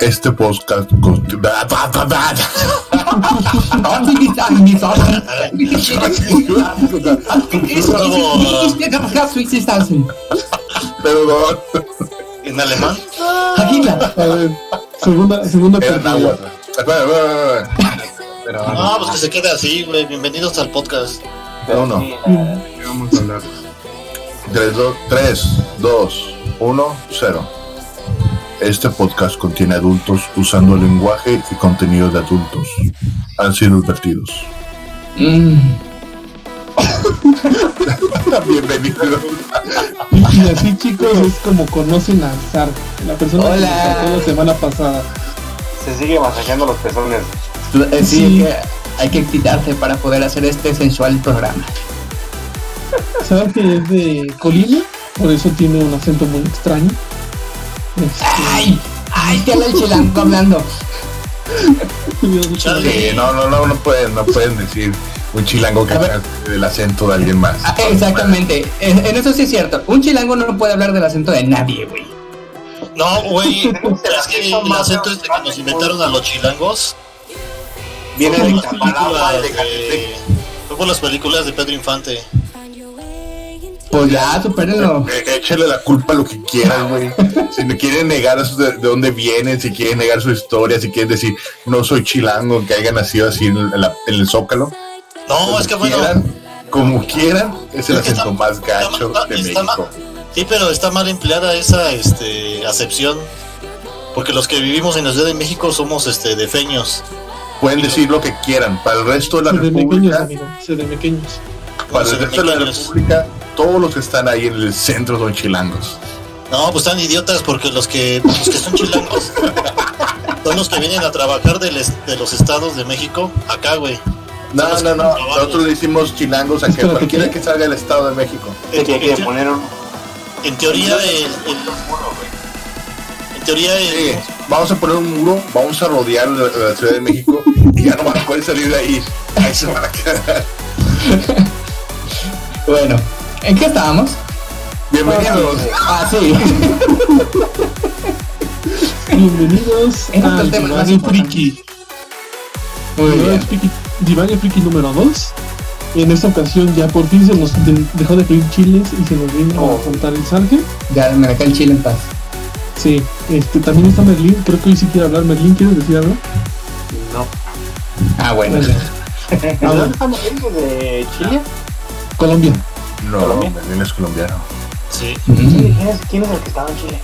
Este podcast. Perdón. ¿En alemán? A ver, segunda, segunda. Pero No, pues que se quede así, güey. Bienvenidos al podcast. no, no. ¿Qué vamos a hablar? 3, 2, 1, 0. Este podcast contiene adultos usando lenguaje y contenido de adultos. Han sido advertidos. Mm. Bienvenidos. Y, y así chicos es como conocen a Zar, la persona que Hola. nos sacó la semana pasada. Se sigue masajeando los pezones. Eh, Sí, Sí. que hay que excitarse para poder hacer este sensual programa. Zar que es de Colima, por eso tiene un acento muy extraño. ¡Ay! ¡Ay! ¿Qué habla el chilango hablando? Sí, no, no, no, no pueden, no pueden decir un chilango que A ver. haga el acento de alguien más. Ah, exactamente. En, en eso sí es cierto. Un chilango no puede hablar del acento de nadie, güey. No, güey. Es que el acento este que nos inventaron a los chilangos Viene de películas de de, fue por las películas de Pedro Infante. Pues ya, supérenlo. Échale la culpa a lo que quieran, güey. Si me quieren negar eso de, de dónde vienen, si quieren negar su historia, si quieren decir no soy chilango, que haya nacido así en, la- en el zócalo. No, como es que bueno. quieran, como quieran, es el Es acento está- más gacho está- de está México. Sí, pero está mal empleada esa este, acepción. Porque los que vivimos en la Ciudad de México somos este, defeños. Pueden decir lo que quieran. Para el resto de la de pequeños, República, amigo, de pequeños. para el resto de la. República, todos los que están ahí en el centro son chilangos. No, pues están idiotas porque los que, los que son chilangos son los que vienen a trabajar de los estados de México acá, güey. No, no, no. trabajan. Nosotros le decimos chilangos a que cualquiera que salga del Estado de México. En teoría, el, el- en teoría, el- Sí, vamos a poner un muro, vamos a rodear la, la Ciudad de México y ya no van a poder salir de ahí. Ahí se van a quedar. Bueno, ¿en qué estábamos? Bienvenidos. Ah, sí. Bienvenidos Divague importante. Friki. Bien. Friki, número 2. En esta ocasión ya por fin se nos de- dejó de pedir chiles y se nos vino Oh. a contar el Sarge. Ya me dejé el chile en paz. Sí, este, también está Merlín, creo que hoy sí quiere hablar. Merlín, ¿quieres decir algo? No. Ah, bueno. Bueno, ¿De dónde estamos viendo? ¿De Chile? Colombia. No, Colombia. Merlín es colombiano. sí. ¿Quién es, quién es el que estaba en Chile?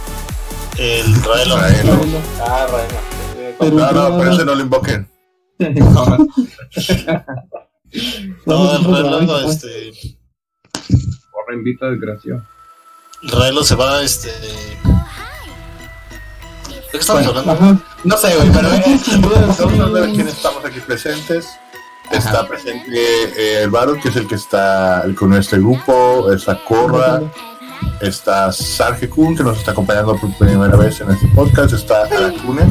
el Raelo. Colombia. Ah. Perú, No, no, por eso no lo invoquen. No, el Vamos, Raelo, este, Porra invita desgraciado. el Raelo se va, este. ¿De qué estamos Bueno, hablando? Ajá. No sé, güey, pero eh, Vamos a ver quién estamos aquí presentes. Está Ajá. presente eh, el Barón, que es el que está con nuestro grupo, está Corra, está Sarge Kun, que nos está acompañando por primera vez en este podcast, está Aracune,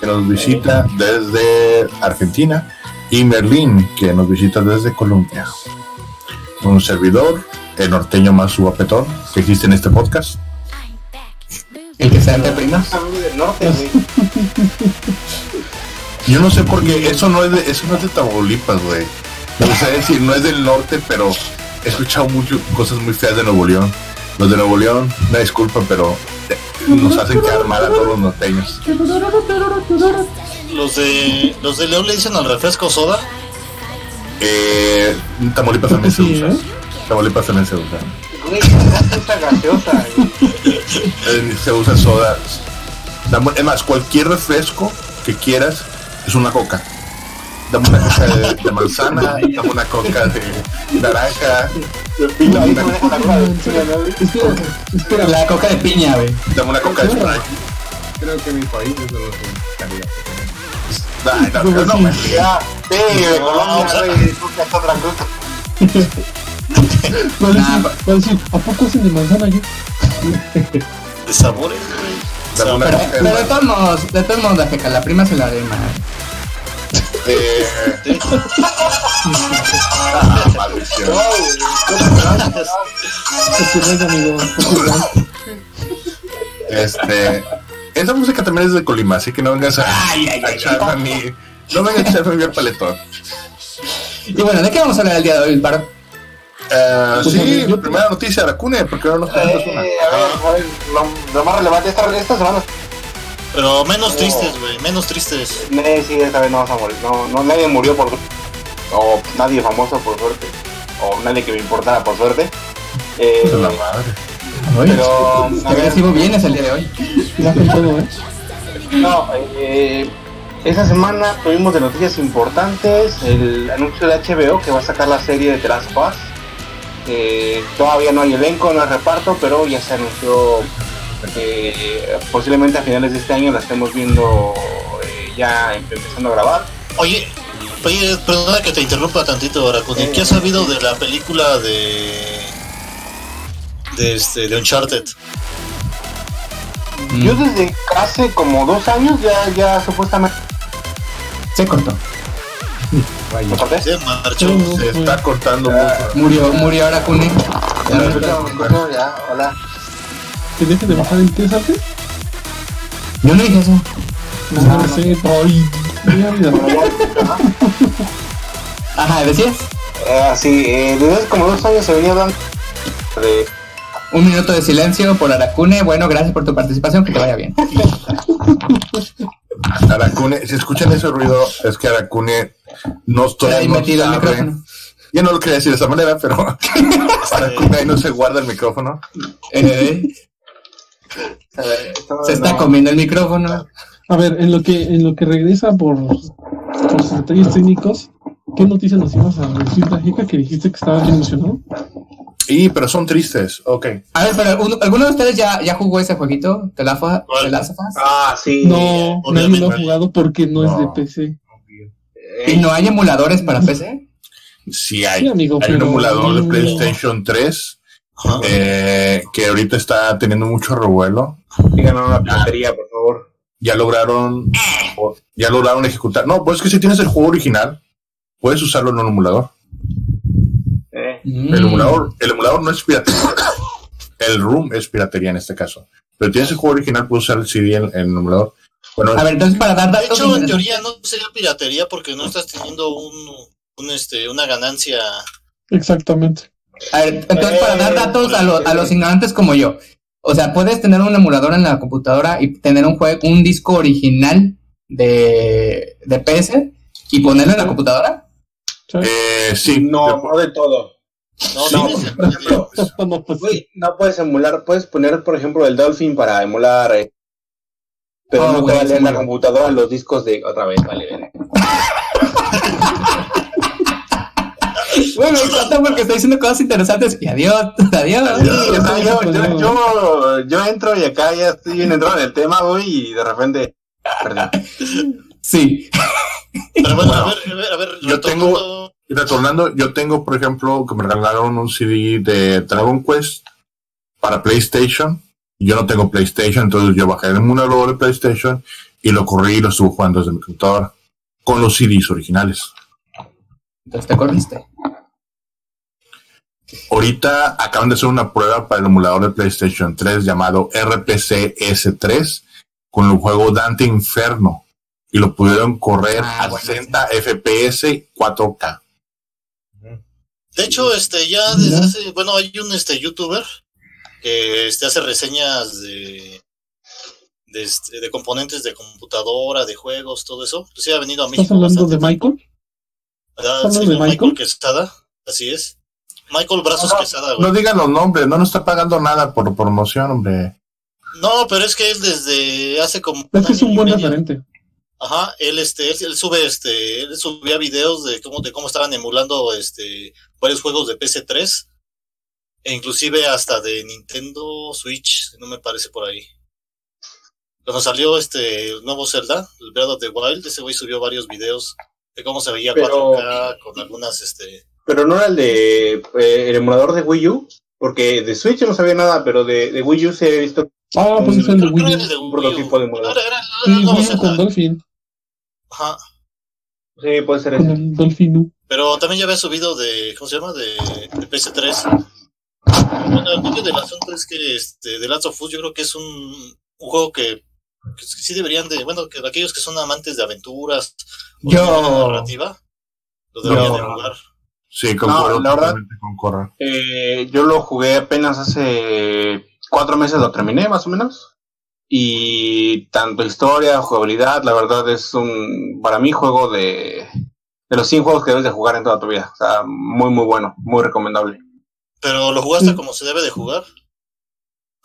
que nos visita desde Argentina, y Merlín, que nos visita desde Colombia. Un servidor, el norteño más guapetón que existe en este podcast. el que se entre prima. Del norte. Yo no sé por qué, eso no es de, eso no es de Tamaulipas, güey. O sea, es decir, no es del norte, pero he escuchado mucho cosas muy feas de Nuevo León. Los de Nuevo León, una disculpa, pero nos hacen quedar mal a todos los norteños. Los de, los de León le dicen al refresco soda. Eh, Tamaulipas también se usa. ¿eh? Tamaulipas también se usa. Eh, se usa soda. Es más, cualquier refresco que quieras es una coca. Dame una coca de, de manzana, dame una coca de naranja, la coca de piña, güey. dame una coca de Sprite. Creo que mi país es de los que estaría. Ay, no, no, no. Ya, sí, Colombia, güey. Otra cosa. Va a decir, ¿a poco hacen de manzana yo? De sabores, güey. Pero, de todos modos, de todos modos, la feca, la prima se la haré mal. eh, ah, maldición. Este, Esa música también es de Colima, así que no vengas a, Ay, ay, a ay, echarme a mí. No vengas a echarme a mí al paletón. Y bueno, ¿de qué vamos a hablar el día de hoy, Paro? Eh, Pues, sí, yo- primera noticia, Aracune, porque ahora nos cuentas una. Eh, a ver, a ver, lo, lo más relevante esta, esta semana. Pero menos tristes, güey, menos tristes. Eh, sí, esta vez no vas a morir. No, no, nadie murió por O nadie famoso por suerte. O nadie que me importara por suerte. Eh, De la madre. Pero, a agresivo vienes el día de hoy. ¿eh? no, eh, esta semana tuvimos de noticias importantes el anuncio de HBO que va a sacar la serie de The Last of Us. Eh, todavía no hay elenco, no hay reparto, pero ya se anunció que posiblemente a finales de este año la estemos viendo eh, ya empezando a grabar. Oye, oye, perdona que te interrumpa tantito, Aracune. ¿Qué has sabido de la película de. de este, de Uncharted? Yo desde hace como dos años ya, ya supuestamente... Se cortó. Se marchó. Sí. Se está cortando mucho. Murió, murió ahora. Ya, hola. Que deje de bajar el test antes. Yo no dije eso. No, no sé. Ay. Ajá, ¿decías? Eh, sí, eh, desde hace como dos años se venía hablando de... Un minuto de silencio por Aracune. Bueno, gracias por tu participación, que te vaya bien. Aracune, si escuchan ese ruido, es que Aracune no estoy Ahí no metido el sabe. micrófono. Yo no lo quería decir de esa manera, pero Aracune ahí no se guarda el micrófono. Eh, eh, se está comiendo el micrófono. A ver, en lo que, en lo que regresa por, por sus detalles técnicos, ¿qué noticias nos ibas a decir, Dajica, que dijiste que estabas bien emocionado? Y, pero son tristes, ok. A ver, pero ¿alguno, ¿alguno de ustedes ya, ya jugó ese jueguito? ¿The Last of ¿Cuál? The Last of Us? Ah, sí. No, nadie lo ha jugado porque no, es de. PC. ¿Y no hay emuladores para PC? Sí hay. Sí, amigo, hay un emulador de. PlayStation 3 Ajá. eh, que ahorita está teniendo mucho revuelo. Díganos una piratería, por favor. Ya lograron, ya lograron ejecutar. No, pues es que si tienes el juego original, puedes usarlo en un emulador. Eh, Mm. El emulador, el emulador no es piratería. El room es piratería en este caso. Pero tienes el juego original, puedes usar el CD en, en el emulador. Bueno, A ver, entonces para dar De datos... hecho, en teoría no sería piratería porque no estás teniendo un, un este, una ganancia. Exactamente. A ver, entonces para dar datos a, lo- a los ignorantes como yo. O sea, puedes tener un emulador en la computadora y tener un juego, un disco original de, de PS y ponerlo en la computadora. eh, sí. no, no de todo. No, No, por ejemplo, no, pues, no puedes emular, puedes poner, por ejemplo, el Dolphin para emular, eh, pero Oh, no te güey, va a leer la sí. computadora los discos de otra vez, vale, vale. Güey, me encanta porque está diciendo cosas interesantes y adiós, adiós. Sí, o sea, yo, yo, yo, yo entro y acá ya estoy bien entrado en el tema, güey, y de repente. Sí. Pero bueno, a Bueno, ver, a ver, a ver. yo retomando- Y retornando, yo tengo, por ejemplo, que me regalaron un CD de Dragon Quest para PlayStation. Yo no tengo PlayStation, entonces yo bajé el emulador de PlayStation y lo corrí y lo estuve jugando desde mi computadora con los CDs originales. Entonces te corriste. Ahorita acaban de hacer una prueba para el emulador de PlayStation 3 llamado RPC S3 con el juego Dante Inferno y lo pudieron correr Ah, a bueno, 60 FPS 4K. De hecho, este, ya desde hace, bueno, hay un este youtuber que este hace reseñas de de, este, de componentes de computadora, de juegos, todo eso. Pues sí ha venido a ¿Estás México. hablando de Michael? ¿Estás hablando de Michael? Michael? Quesada, así es. Michael Brazos No, Quesada, güey. No digan los nombres, no nos está pagando nada por promoción, hombre. No, pero es que él desde hace como Es que es un buen medio- referente. Ajá, él este, él, él sube este, él subía videos de cómo, de cómo estaban emulando este varios juegos de PS3 e inclusive hasta de Nintendo Switch, no me parece por ahí. Cuando salió este el nuevo Zelda, el Breath of the Wild, ese güey subió varios videos de cómo se veía Pero- 4K con algunas este Pero no era el de, eh, el emulador de Wii U, porque de Switch no sabía nada, pero de, de Wii U se he visto Ah, pues es el de Wii era U. de un prototipo de emulador. Era- era- era Sí, Wii U con Dolphin. Ajá. Sí, puede ser Con ese. el Dolphin U. Pero también ya había subido de, ¿cómo se llama? De, de PS3. Bueno, el medio del asunto es que este, The Last of Us yo creo que es un, un juego que que sí deberían de, bueno, que aquellos que son amantes de aventuras o Yo- de narrativa, lo deberían Yo- de jugar. Sí, concuerdo, No, la verdad-. Eh, yo lo jugué apenas hace cuatro meses, lo terminé más o menos. Y tanto historia, jugabilidad, la verdad es un, para mí, juego de, de los 100 juegos que debes de jugar en toda tu vida. O sea, muy, muy bueno, muy recomendable. Pero lo jugaste Mm. como se debe de jugar.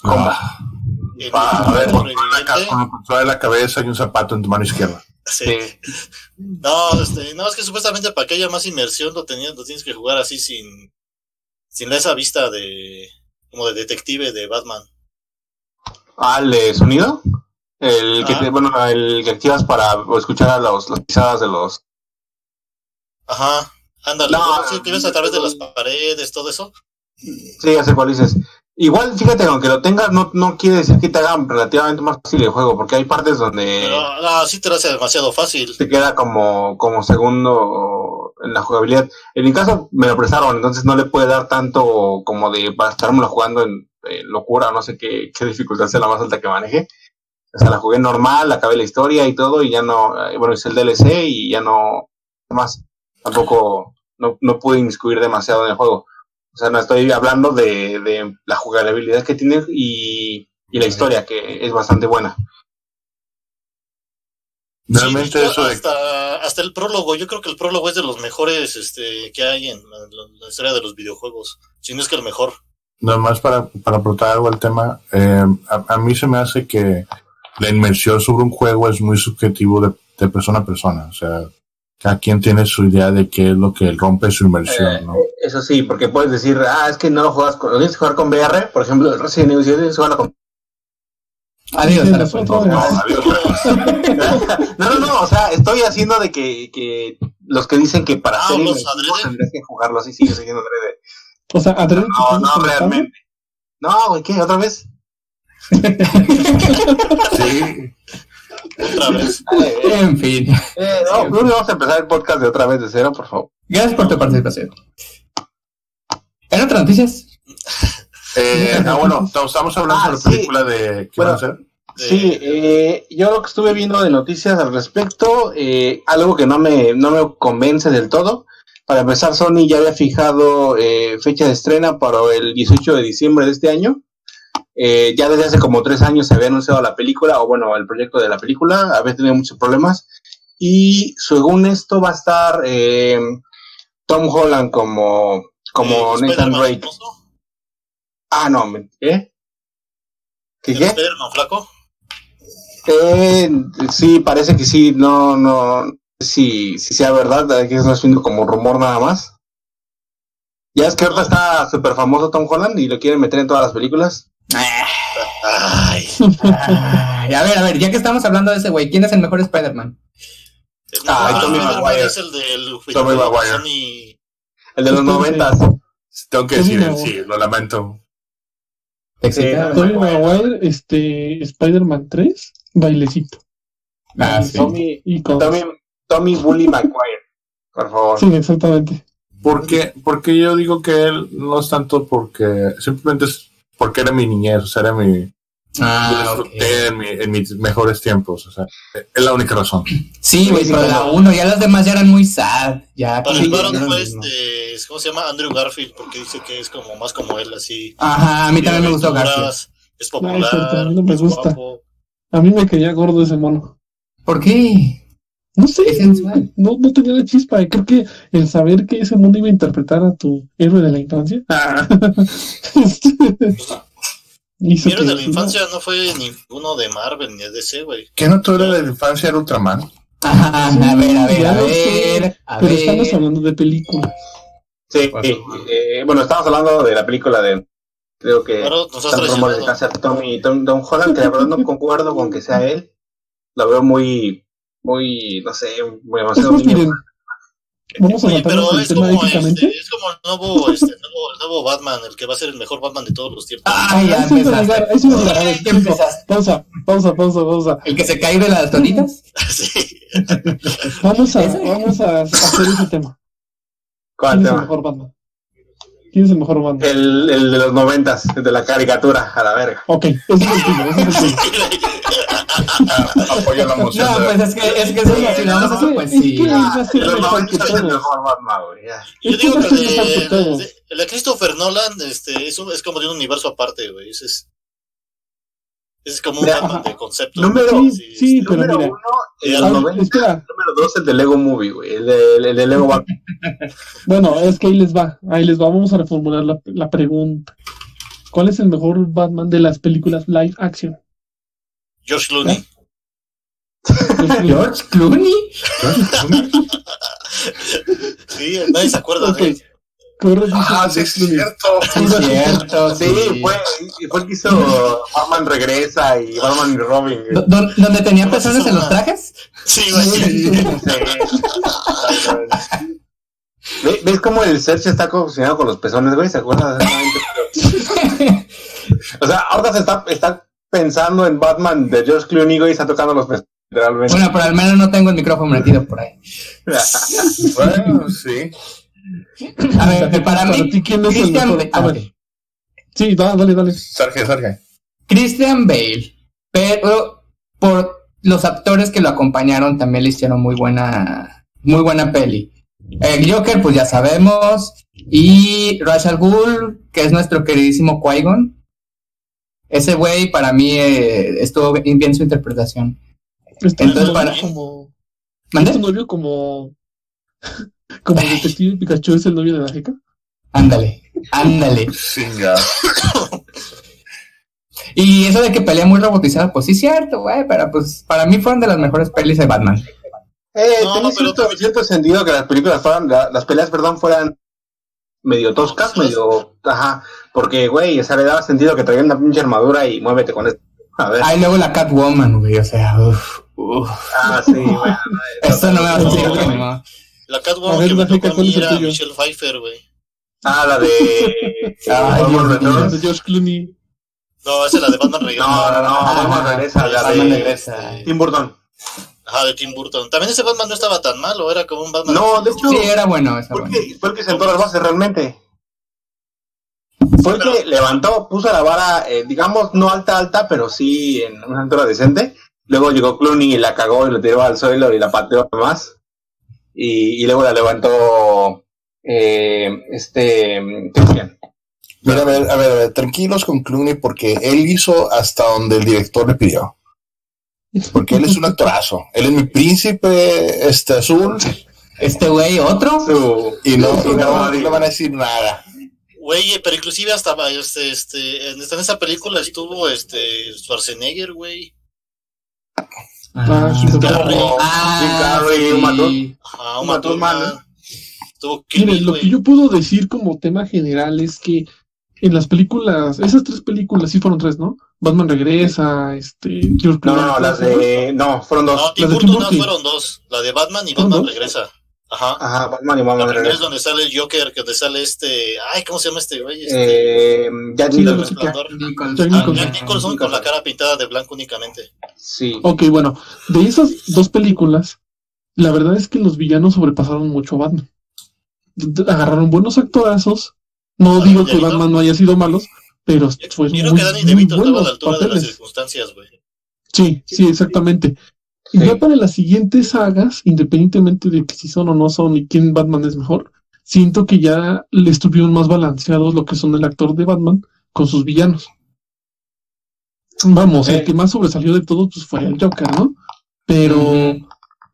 ¿Cómo? Ah, El ah, a ver, con la, cabeza y un zapato en tu mano izquierda. sí. Sí. No, este, no, es que supuestamente para que haya más inmersión lo, tenías, lo tienes que jugar así sin, sin esa vista de, como de detective de Batman. Ah, ¿el de sonido? El que, te- bueno, el que activas para escuchar a los, las pisadas de los... Ajá, ándale, No, sí, que ves a través de las paredes, todo eso. Sí, ya sé cuál dices. Igual, fíjate, aunque lo tengas, no, no quiere decir que te haga relativamente más fácil el juego, porque hay partes donde... No, sí te lo hace demasiado fácil. te queda como, como segundo en la jugabilidad. En mi caso me lo prestaron, entonces no le puede dar tanto como de para jugando en eh, locura, no sé qué, qué dificultad sea la más alta que maneje. O sea, la jugué normal, acabé la historia y todo, y ya no, eh, bueno, hice el DLC y ya no más. Tampoco, no, no pude inmiscuir demasiado en el juego. O sea, no estoy hablando de, de la jugabilidad que tiene y, y la historia, que es bastante buena. Realmente Sí, eso de hasta, hasta el prólogo, yo creo que el prólogo es de los mejores este, que hay en la, la- la historia de los videojuegos. Si no es que el mejor. Nada más para, para aportar algo al tema, eh, a, a mí se me hace que la inmersión sobre un juego es muy subjetivo de, de persona a persona. O sea, cada quien tiene su idea de qué es lo que rompe su inmersión, ¿no? Eso sí, porque puedes decir, ah, es que no lo juegas con, lo tienes que jugar con VR, por ejemplo, el Resident Evil 7 tienes que jugarlo con... Adiós, Sí. No, adiós. No, no, no, o sea, estoy haciendo de que, que los que dicen que para Ah, adrede. tendrías que jugarlo así, sigue siendo adrede. O sea, Adrede, No, ¿te no, conectado? realmente. No, güey, ¿qué? ¿Otra vez? Sí, Otra vez. En fin. Eh, no, no, vamos a empezar el podcast de otra vez de cero, por favor. Gracias por tu participación. ¿En otras noticias? Eh, ah, bueno, estamos hablando Ah, de la sí. película de. ¿Qué Bueno, van a hacer? De- Sí, eh, yo lo que estuve viendo de noticias al respecto, eh, algo que no me, no me convence del todo. Para empezar, Sony ya había fijado eh, fecha de estrena para el 18 de diciembre de este año. Eh, ya desde hace como tres años se había anunciado la película, o bueno, el proyecto de la película, había tenido muchos problemas. Y según esto va a estar eh, Tom Holland como, como eh, Nathan Drake. Ah, no, me- ¿qué? ¿Qué? Spider-Man flaco. Eh, sí, parece que sí, no, no, si, sea verdad, que eso es como rumor nada más. Ya es que ahorita está súper famoso Tom Holland y lo quieren meter en todas las películas. Ay, Ay, a ver, a ver, ya que estamos hablando de ese güey, ¿quién es el mejor Spider-Man? el Ah, Spider-Man Maguire. es el del Maguire. El de los Sí, noventas. Tengo que Tommy decir, Maguire. sí, lo lamento. Tobey Tobey Maguire, este, Spider-Man 3, bailecito. Ah, sí. Tommy, Y con... Tommy, Tommy Bully Maguire, por favor. Sí, exactamente. Porque, porque yo digo que él no es tanto porque simplemente es porque era mi niñez, o sea, era mi, Ah, en, mi- en mis mejores tiempos, o sea, es la única razón. Sí, güey, pero la uno, ya los demás ya eran muy sad. Ya, Para el ya no fue este, ¿cómo se llama? Andrew Garfield, porque dice que es como más como él, así. Ajá, a mí también me gustó Garfield. Es No, popular, es cierto, a mí no me gusta. guapo. A mí me caía gordo ese mono. ¿Por qué? No sé, no, no tenía la chispa. y Creo que el saber que ese mundo iba a interpretar a tu héroe de la infancia hizo Mi héroe de la infancia no fue ninguno de Marvel ni de DC, güey. ¿Qué no tú eres de la infancia era Ultraman? Ajá, a ver, a ver, a ver. A Pero ver. estamos hablando de películas. Sí, sí, eh, bueno, estamos hablando de la película de, creo que Claro, rumores de ser Tommy, Tom, Tom Holland, que la verdad no concuerdo con que sea él. Lo veo muy, muy, no sé, muy Es demasiado más, niño. miren, vamos a Oye, pero es tema como, este, es como el nuevo, este, nuevo, el nuevo Batman, el que va a ser el mejor Batman de todos los tiempos. Ay, ya llegar, empezaste. sí iba a ver. Pausa, pausa, pausa, pausa. ¿El que se cae de las tonitas? sí. Vamos a, vamos a hacer ese tema. ¿Cuál ¿Quién es el tema? mejor Batman? ¿Quién es el mejor Batman? El, el de los noventas, el de la caricatura, a la verga. Ok, ese es el tuyo, ese es el tuyo. Apoyo la moción. No, pues es que, es que sí, si lo vamos a hacer, pues Es sí. que va a ser De los mejor que noventas es el mejor Batman, güey. ya. Yo digo que el de, el de Christopher Nolan este, es, un- es como de un universo aparte, güey. Es, es como un Batman de concepto. número-. Sí, sí, pero Número mira. uno, el espera, Número dos, el de Lego Movie, güey. El de, el de Lego Batman. bueno, es que ahí les va, ahí les va, vamos a reformular la, la pregunta. ¿Cuál es el mejor Batman de las películas live action? George Clooney. George Clooney. Sí, nadie se acuerda Ok. de Corre, Ah, sí, es cierto. Sí, es cierto. Sí, Sí, fue, fue el que hizo Batman Regresa y Batman y Robin. Do- don- ¿Donde tenía pezones en los trajes? Sí, güey. Sí. ¿Ve- ¿Ves cómo el Search está cocinado con los pezones, güey? ¿Se acuerdan? exactamente? O sea, ahora se está, está pensando en Batman de George Clooney, güey, y está tocando los pezones, literalmente. Bueno, pero al menos no tengo el micrófono metido por ahí. Bueno, sí. A ver, para mí, ti, ¿quién es el Christian mejor? Bale. A ver, ok. sí, dale, dale. Sarge, Sarge. Christian Bale, pero por los actores que lo acompañaron también le hicieron muy buena, muy buena peli. El Joker, pues ya sabemos, y Ra's al Ghul, que es nuestro queridísimo Qui-Gon. Ese güey para mí eh, estuvo bien bien su interpretación. Este Entonces, para- como, ¿Mande? este novio como, como el detective Pikachu es el novio de la jeca. Ándale, ándale. Singa. Y eso de que pelea muy robotizada, pues sí, cierto, güey, pero pues para mí fueron de las mejores pelis de Batman. Eh, No, tenía pero cierto, sentido que las películas fueran, la- las peleas, perdón, fueran medio toscas, medio, ajá, porque, güey, o sea, le daba sentido que traían una pinche armadura y muévete con esto. A ver, Ah, y luego la Catwoman, güey, o sea, uff, uff. ah, sí, güey. Esto no me va a decir No, no. La Catwoman ver, que me tocó a ¿cuál mí era tuyo? Michelle Pfeiffer, güey. Ah, la de... Ay, Batman George Clooney. No, esa es la de Batman Regresa. No, no, no, Ah, Batman regresa, la Batman de regresa. Tim Burton. Ajá, de Tim Burton. También ese Batman no estaba tan malo, era como un Batman. No, de hecho, Sí, era bueno, esa fue, el que, fue el que sentó las bases realmente. Fue el que levantó, puso la vara, eh, digamos, no alta, alta, pero sí en una altura decente. Luego llegó Clooney y la cagó y la tiró al suelo y la pateó más. Y, y luego la levantó eh, este. Mira, a ver, a ver, a ver, tranquilos con Clooney porque él hizo hasta donde el director le pidió. Porque él es un actorazo. Él es mi príncipe este azul Este güey, otro. Su, y no, y no, no le van a decir nada. Güey, pero inclusive hasta este, este, en, esta- en esa película estuvo este Schwarzenegger, güey. Ah. Ah, sí. Thurman. Estuvo Kill Miren, lo que yo puedo decir como tema general es que en las películas, esas tres películas, sí fueron tres, ¿no? Batman regresa, este, George No, no, las de. No, fueron dos. No, Tim Las de Burton no fueron dos. La de Batman y ¿Fueron Batman dos? regresa. Ajá. Ajá, Batman y La Batman primera es donde sale el Joker, que donde sale este. Ay, ¿cómo se llama este güey? Este. Eh, Jack Nicholson. la-. Jack Ah, Nicholson. Jack Nicholson con la cara pintada de blanco únicamente. Sí. Ok, bueno, de esas dos películas, la verdad es que los villanos sobrepasaron mucho a Batman. Agarraron buenos actorazos. No digo que. Batman no haya sido malos, pero fue muy, que Danny DeVito estaba a la buenos altura de las papeles. circunstancias, güey. Sí, sí, exactamente. Y ya para las siguientes sagas, independientemente de que si son o no son y quién Batman es mejor, siento que ya le estuvieron más balanceados lo que son el actor de Batman con sus villanos. Vamos, el que más sobresalió de todos pues, fue el Joker, ¿no? Pero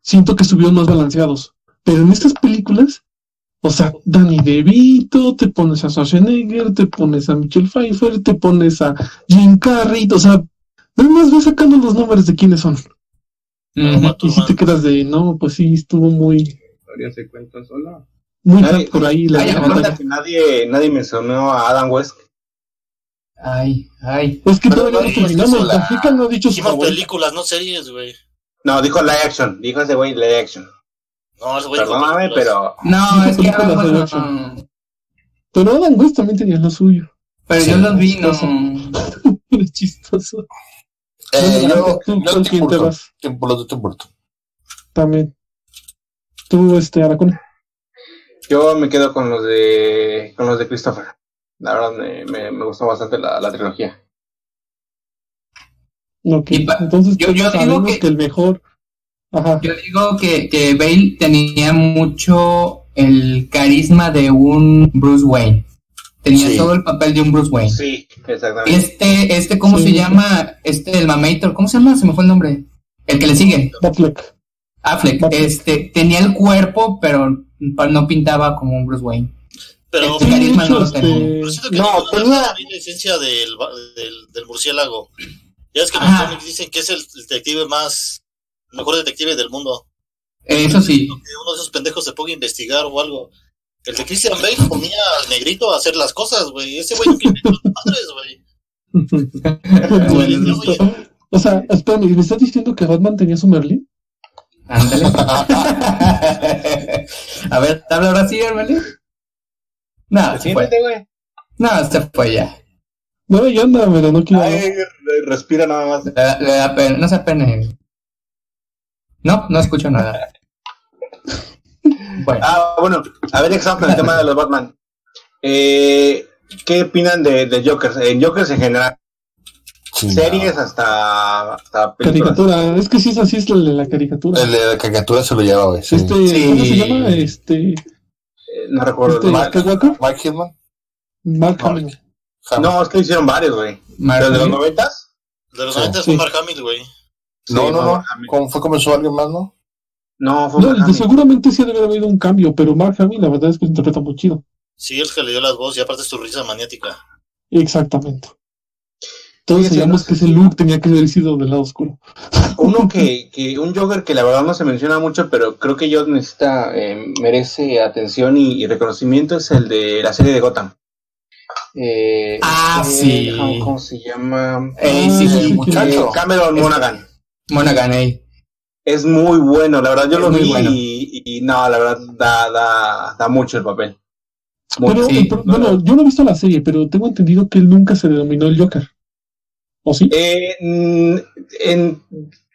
siento que estuvieron más balanceados. Pero en estas películas, o sea, Danny DeVito, te pones a Schwarzenegger, te pones a Michelle Pfeiffer, te pones a Jim Carrey, o sea, nada más ves sacando los nombres de quiénes son. Y si te quedas de, no, pues sí, estuvo muy, historia se cuenta sola. muy Nadie- por ahí la, Ay, la que nadie, nadie mencionó a Adam West. Ay, ay. Es que Pero todavía no terminamos, la Jica no ha dicho su Hicimos favorito. películas, no series, güey. No, dijo live action. Dijo ese güey live action. No, ese güey. Perdóname, pero. No, es que Adam West no. Pero Adam West también tenía lo suyo. Pero Sí, yo los vi, no. Era chistoso. Eh, yo, ¿tú yo con Tim quién te Burton. vas? Tim- los de Tim Burton. También. Tú, este, Aracone. Yo me quedo con los de con los de Christopher. La verdad me, me, me gustó bastante la, la trilogía. Ok, Y pa- entonces yo- todos yo digo que... el mejor. Ajá. Yo digo que, que Bale tenía mucho el carisma de un Bruce Wayne. Tenía Sí. todo el papel de un Bruce Wayne. Sí, exactamente. Este, este, ¿cómo Sí. se llama? Este, el Mamator, ¿cómo se llama? Se me fue el nombre. El que le sigue. Affleck. Batfleck. Este, tenía el cuerpo, pero no pintaba como un Bruce Wayne. Pero Sí, de carisma no lo este, pero siento que No, tenía- la esencia del, va- del, del murciélago. Ya es que los cómics dicen que es el detective más, el mejor detective del mundo. Eso sí. Que uno de esos pendejos se ponga a investigar o algo. El de Christian Bale ponía al negrito a hacer las cosas, güey. Ese güey que las madres, güey. O sea, espérame, ¿me estás diciendo que Batman tenía su Merlin? Ándale. A ver, ¿habla ahora sí, hermano? No, se fue. Güey. No, se fue ya. No, ya anda, pero no quiero. Ay, respira nada más. Le da pena, no se apene. No, no escucho nada. Bueno, Ah, bueno, a ver, con el tema de los Batman. Eh, ¿Qué opinan de, de Joker? En Jokers en general, series hasta, hasta películas. Caricatura, es que sí es así, es la de la caricatura. El de la caricatura se lo lleva, güey. Sí. Este, Sí. ¿cómo se llama? Este, Eh, No recuerdo. este el. Skywalker, Mike Hillman. Mark No, Hamill. Ham- No, es que hicieron varios, güey. Mark ¿Pero de los noventas? De los. 90 Sí. fue Mark Hamill, güey. no, Sí, no, no. Mark. ¿Cómo fue comenzó alguien más, no? No, fue No, Mark Hamill. seguramente sí debe haber habido un cambio, pero Mark Hamill la verdad es que se interpreta muy chido. Sí, el que le dio las voces y aparte su risa maniática. Exactamente. Todos Fíjese, sabíamos no sé que ese look tenía que haber sido del lado oscuro. Uno que, que, un Joker que la verdad no se menciona mucho, pero creo que yo necesita, eh, merece atención y, y reconocimiento es el de la serie de Gotham. Eh, Ah, este, sí. ¿Cómo se llama? Eh, sí, sí, sí, muchacho. Eh, Cameron Monaghan. Monaghan, ey. Es muy bueno, la verdad yo Es lo vi bueno. y, y no, la verdad da, da, da mucho el papel. Pero, Sí. el pro- bueno, yo no he visto la serie, pero tengo entendido que él nunca se denominó el Joker. ¿O sí? Eh, mm, en-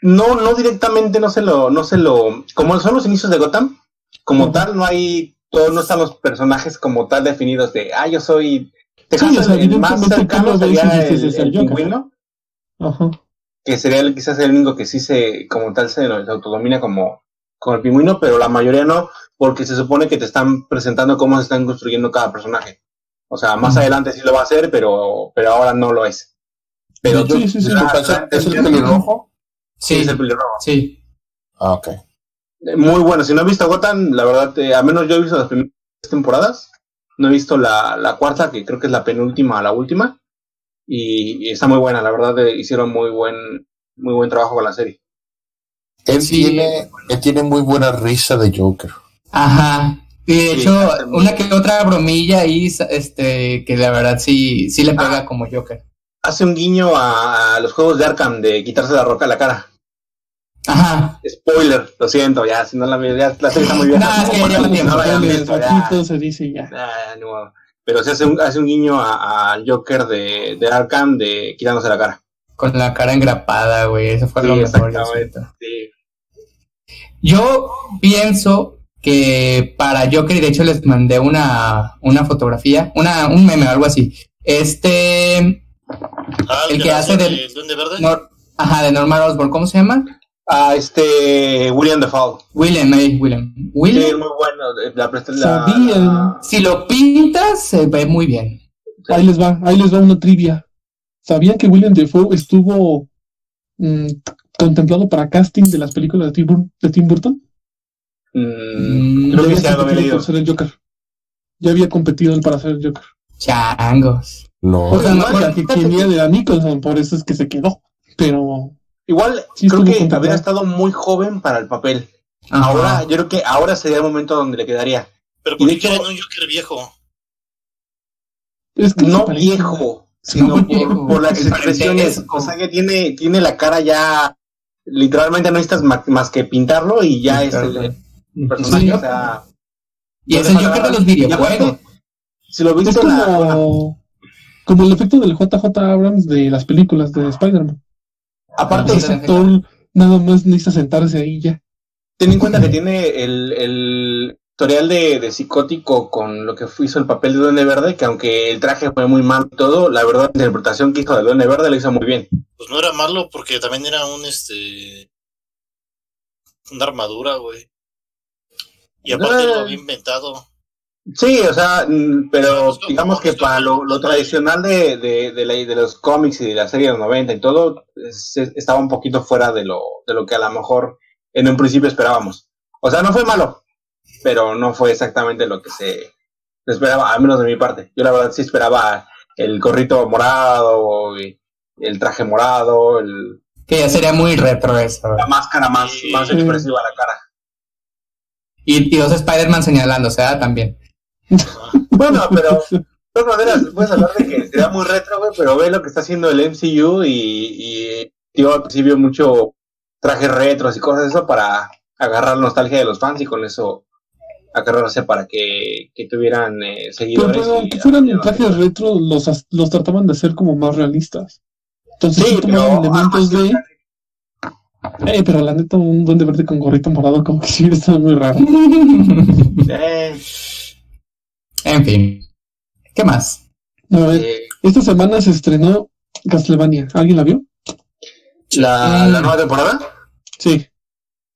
no, no directamente, no se lo, no se lo, como son los inicios de Gotham, como tal, no hay, no están los personajes como tal definidos de, ah, yo soy, te Sí, o sea, el más cercano sería el, el el Joker. pingüino, Ajá. Que sería el- quizás el único que sí se, como tal, se, se autodomina como, como el pingüino, pero la mayoría no, porque se supone que te están presentando cómo se están construyendo cada personaje. O sea, más Ujú. adelante sí lo va a hacer, pero, pero ahora no lo es. Pero Sí, sí, sí. Disculpa, ¿es el- ¿es el pelirrojo? sí Sí, es el pelirrojo. sí. Ah, ok. Eh, Muy bueno. Si no has visto Gotham, la verdad, eh, a menos yo he visto las primeras temporadas. No he visto la, la cuarta, que creo que es la penúltima a la última. Y, y está muy buena, la verdad, eh, hicieron muy buen, muy buen trabajo con la serie. Él, Sí. tiene, él tiene muy buena risa de Joker. Ajá. Y de Sí, hecho, una bien. que otra bromilla ahí, este, que la verdad sí, sí le pega Ah. como Joker. Hace un guiño a, a los juegos de Arkham de quitarse la roca a la cara. Ajá. Spoiler, lo siento, ya, si no la ya la serie está muy vieja. No, es que ya ya. Pero se hace un, hace un guiño a- al Joker de, de Arkham de quitándose la cara. Con la cara engrapada, güey. Eso fue Sí, lo mejor. Sí. Yo pienso que para Joker, y de hecho les mandé una, una fotografía, una, un meme, algo así. Este, Ah, El de que hace del- del Duende Verde. Nor- ajá, de Norman Osborn, ¿cómo se llama? Ah, este, William Defoe. William, eh, William. Sí, William, es muy bueno. de- La, la, la- si lo pintas, se ve muy bien. Ahí les va, ahí les va una trivia. ¿Sabían que William Defoe estuvo mm, contemplado para casting de las películas de Tim, Bur- de Tim Burton? Mm, creo Ya que sí, había competido leído. por ser el Joker. Ya había competido él para ser el Joker. Changos. No. O sea, no, igual, que tenía de la Nicholson, por eso es que se quedó. Pero Igual, Sí, creo que habría estado muy joven para el papel. Ajá. Ahora, yo creo que ahora sería el momento donde le quedaría. Pero ¿por qué hecho- quieren un Joker viejo? es que No viejo, sino No por, viejo, por las expresiones. O sea, que tiene, tiene la cara ya. Literalmente no necesitas más que pintarlo y ya es el, el personaje. Sí. o sea, Y es el Joker de los videojuegos. si lo Es viste la, la- como, como el efecto del JJ Abrams de las películas de Spider-Man. Aparte, actor nada más necesita sentarse ahí ya. ten en cuenta que tiene el, el historial de, de psicótico con lo que hizo el papel de Duende Verde, que aunque el traje fue muy mal y todo, la verdad la interpretación que hizo de Duende Verde lo hizo muy bien. Pues no era malo porque también era un este una armadura, güey. Y aparte lo había inventado. Sí, o sea, mm, pero digamos que para lo, lo tradicional de, de, de, la- de los cómics y de la serie de los 90 y todo, es- es- estaba un poquito fuera de lo, de lo que a lo mejor en un principio esperábamos. O sea, no fue malo, pero no fue exactamente lo que se, esperaba, al menos de mi parte. Yo la verdad sí esperaba el gorrito morado, y el traje morado, el, Que ya sería muy retro eso. la máscara más, más expresiva a la cara. Y, y dos Spider-Man señalándose, ¿ah? También. Bueno, pero de todas maneras, puedes hablar de que sería muy retro, güey, pero ve lo que está haciendo el MCU y, y tío, al principio mucho trajes retros y cosas de eso para agarrar nostalgia de los fans y con eso agarrarse para que, que tuvieran eh, seguidores. pero aunque fueran trajes retro, los, los trataban de hacer como más realistas. Entonces Sí, tomaban pero elementos así, de. Eh, pero la neta, un duende verde con gorrito morado, como que sí está muy raro. eh, en fin. ¿Qué más? A ver, eh, esta semana se estrenó Castlevania. ¿Alguien la vio? la, Mm. la nueva temporada Sí.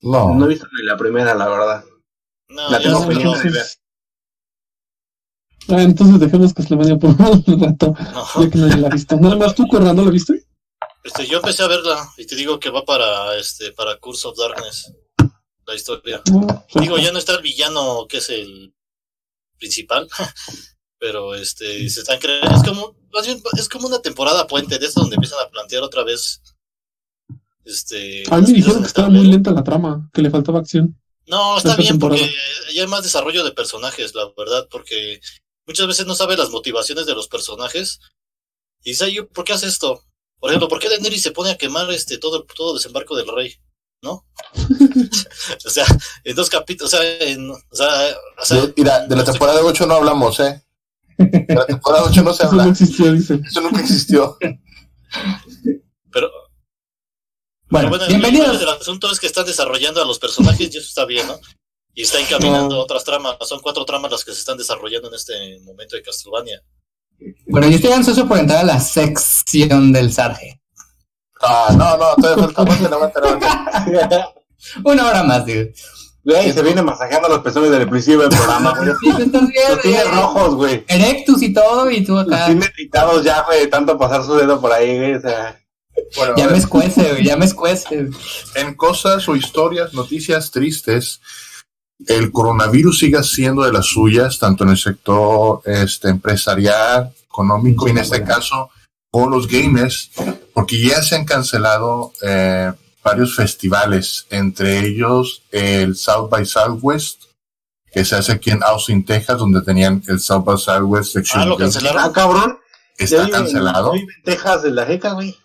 No. no he visto ni la primera, la verdad. No, La tengo pendiente de ver. entonces... Ah, entonces dejemos Castlevania por un rato, No. ya que nadie la ha visto. Nada más tú, Corrando, ¿la viste? Este, yo empecé a verla y te digo que va para este para Curse of Darkness. La historia. No, Digo, ya no está el villano que es el principal, pero este se están creando es como más bien, es como una temporada puente de esto donde empiezan a plantear otra vez este A mí me dijeron que estaba muy lenta la trama, que le faltaba acción. No, está esta bien porque temporada. ya hay más desarrollo de personajes, la verdad, porque muchas veces no sabe las motivaciones de los personajes. Y dice, "Ay, ¿por qué hace esto? Por ejemplo, ¿por qué Daenerys se pone a quemar este todo, todo desembarco del rey? ¿No? o sea, en dos capítulos, o sea, en, o sea, o sea, De, mira, de la temporada 8 no hablamos, ¿eh? De la temporada 8 no se Eso no habla. existió, dice. Eso nunca existió. Pero, Bueno, pero bueno, el bienvenidos. asunto es que están desarrollando a los personajes y eso está bien, ¿no? Y está encaminando No. otras tramas. Son cuatro tramas las que se están desarrollando en este momento de Castlevania. Bueno, yo estoy ansioso por entrar a la sección del Sarge. Ah, no, no, todavía falta. Aguante, aguante, aguante. Una hora más, digo. Güey, se viene masajeando los pezones desde el principio del programa, güey. Sí, te estás viendo, Los tiene rojos, güey. Erectus y todo, y tú Los acá. tiene irritados ya, güey, de tanto pasar su dedo por ahí, güey. O sea, Bueno, Ya me escuece, güey, ya me escuece. en cosas o historias, noticias tristes, el coronavirus sigue siendo de las suyas, tanto en el sector este, empresarial, económico y en este caso con los gamers, porque ya se han cancelado eh, varios festivales, entre ellos el South by Southwest, que se hace aquí en Austin, Texas, donde tenían el South by Southwest Section Ah, lo cancelaron. ah, cabrón. Está en- cancelado. vive en Texas de la jeca, güey.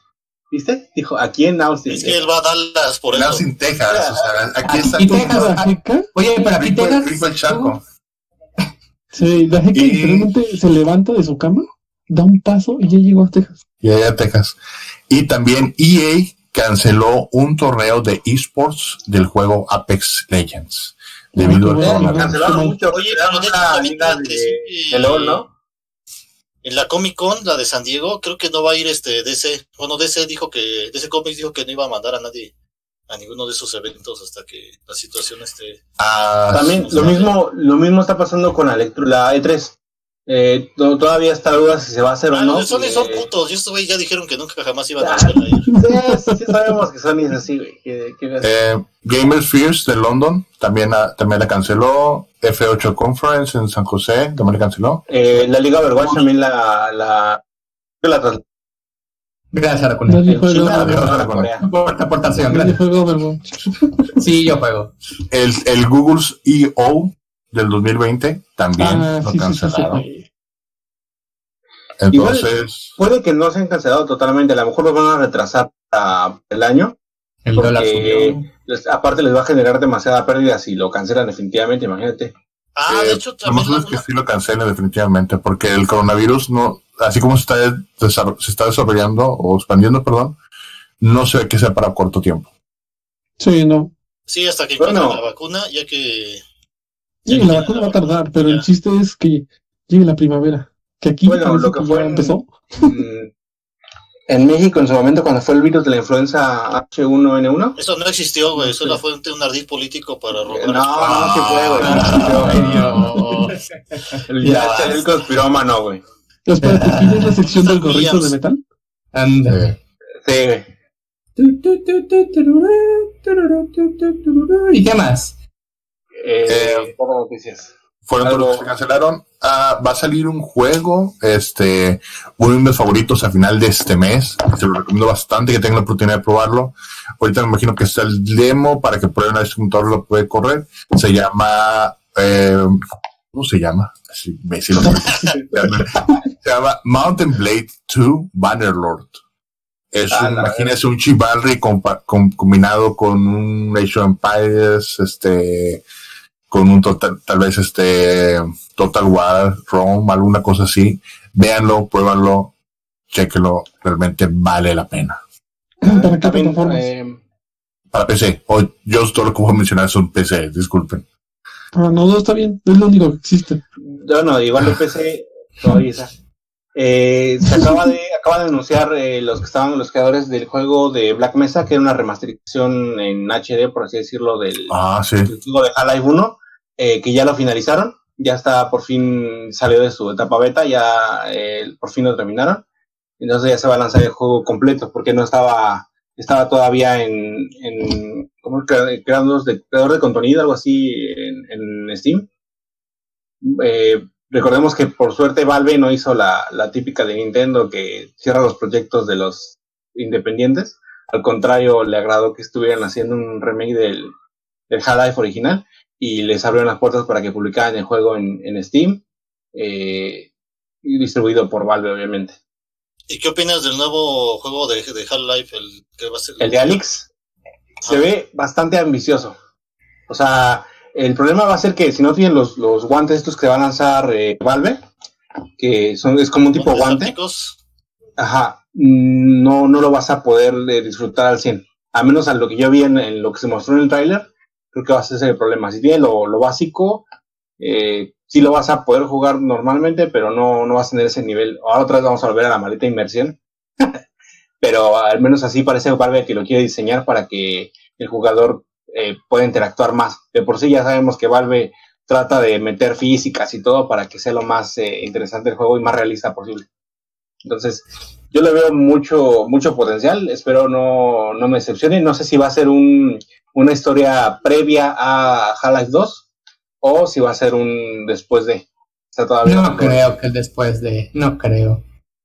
¿Viste? Dijo, aquí en Austin. Es que él va a Dallas por En eso. Austin, Texas, o sea, aquí está Y todo Texas. Oye, pero aquí Texas. rico el charco. Sí, la jeca Y- literalmente se levanta de su cama, da un paso y ya llegó a Texas. Y allá Texas. Y también EA canceló un torneo de esports del juego Apex Legends. Debido Ah, al. Cancelaron mucho. Oye, pero de hecho también LOL, ¿no? En la Comic Con, la de San Diego, creo que no va a ir este DC. Bueno, DC dijo que, DC Comics dijo que no iba a mandar a nadie a ninguno de esos eventos hasta que la situación esté. Ah, También sí, lo mismo, lo mismo está pasando con la, la E3. Eh, to- todavía está duda si se va a hacer Ah, o no. los de Sony son eh, putos. Y estos güey ya dijeron que nunca jamás iban a Ah. ir. Sí, sí sabemos que Sony es así, güey. que- que- eh, Gamers Fears de London también, ah, también la canceló. F8 Conference en San José también la canceló. eh, la Liga Overwatch también la... la, la Gracias, Aracune. Nadie juega la aportación, gracias. Sí, yo juego. El, el Google's EO del 2020 también Ah, lo sí, sí, sí, sí, cancelaron. Entonces, Puede que no se han cancelado totalmente, a lo mejor lo van a retrasar a el año. El Porque-. Les- aparte les va a generar demasiada pérdida si lo cancelan definitivamente, imagínate. Ah, eh, de hecho, lo también. mejor es que sí lo cancelen definitivamente, porque el coronavirus no, así como se está, se está desarrollando o expandiendo, perdón, no se ve que sea para corto tiempo. Sí, no. Sí, hasta que Bueno. encuentren la vacuna, ya que. Sí, la vacuna va a tardar, pero el chiste es que llegue la primavera. Que aquí Bueno, parece lo que que fue ya en- empezó. Mm, En México, en su momento, cuando fue el virus de la influenza H1N1, Eso no existió, güey. Eso fue un, ardid político para robar. no, no, sí fue, güey. Dios. Ya salió el conspirómano, güey. Espérate, ¿tienes la sección del gorrito de metal? Anda. Eh, Sí, güey. ¿Y qué más? Eh, Eh, las noticias. fueron todos los que se cancelaron. Ah, va a salir un juego, este, uno de mis favoritos a final de este mes. Se lo recomiendo bastante que tengan la oportunidad de probarlo. Ahorita me imagino que está el demo para que prueben a ver si lo puede correr. Se llama, eh, ¿cómo se llama? Así, imbécil. se llama Mountain Blade 2 Bannerlord. Es Ah, un, imagínese un Chivalry compa- com- combinado con un Age of Empires, este, con un total, tal vez este Total War, Rome, alguna cosa así. Véanlo, pruébanlo, chequenlo, realmente vale la pena. ¿Para qué También, plataformas? eh, Para PC, o yo todo lo que voy a mencionar son PC, disculpen. Ah, no, no, está bien. Es lo único que existe. Bueno, igual de PC, todavía está. Eh, se acaba de, acaba de anunciar eh, los que estaban los creadores del juego de Black Mesa, que era una remasterización en HD, por así decirlo, del, Ah, sí. del juego de Half-Life 1, eh, que ya lo finalizaron, ya está por fin salió de su etapa beta, ya eh, por fin lo terminaron, entonces ya se va a lanzar el juego completo, porque no estaba, estaba todavía en, en ¿cómo es? Crea- creadores de, creador de contenido, algo así en, en Steam. Eh, recordemos que por suerte Valve no hizo la, la típica de Nintendo que cierra los proyectos de los independientes. Al contrario, le agradó que estuvieran haciendo un remake del, del Half-Life original y les abrieron las puertas para que publicaran el juego en, en Steam eh, y distribuido por Valve, obviamente. ¿Y qué opinas del nuevo juego de, de Half-Life? El, que va a ser El de Alex se ve bastante ambicioso. O sea, el problema va a ser que si no tienen los, los guantes estos que va a lanzar eh, Valve, que son, es como un tipo ¿Guantes guante, ajá, mm, no, no lo vas a poder eh, disfrutar al 100. A menos a lo que yo vi en, en lo que se mostró en el tráiler, creo que va a ser el problema. Si tienes lo, básico, eh, sí lo vas a poder jugar normalmente, pero no, no vas a tener ese nivel. Ahora otra vez vamos a volver a la maldita inversión. pero al menos así parece Valve que lo quiere diseñar para que el jugador eh, pueda interactuar más. De por sí ya sabemos que Valve trata de meter físicas y todo para que sea lo más eh, interesante el juego y más realista posible. Entonces, yo le veo mucho, mucho potencial. Espero no, no me decepcione. No sé si va a ser un, una historia previa a Half-Life 2 o si va a ser un después de. Todavía No creo que después de. No creo.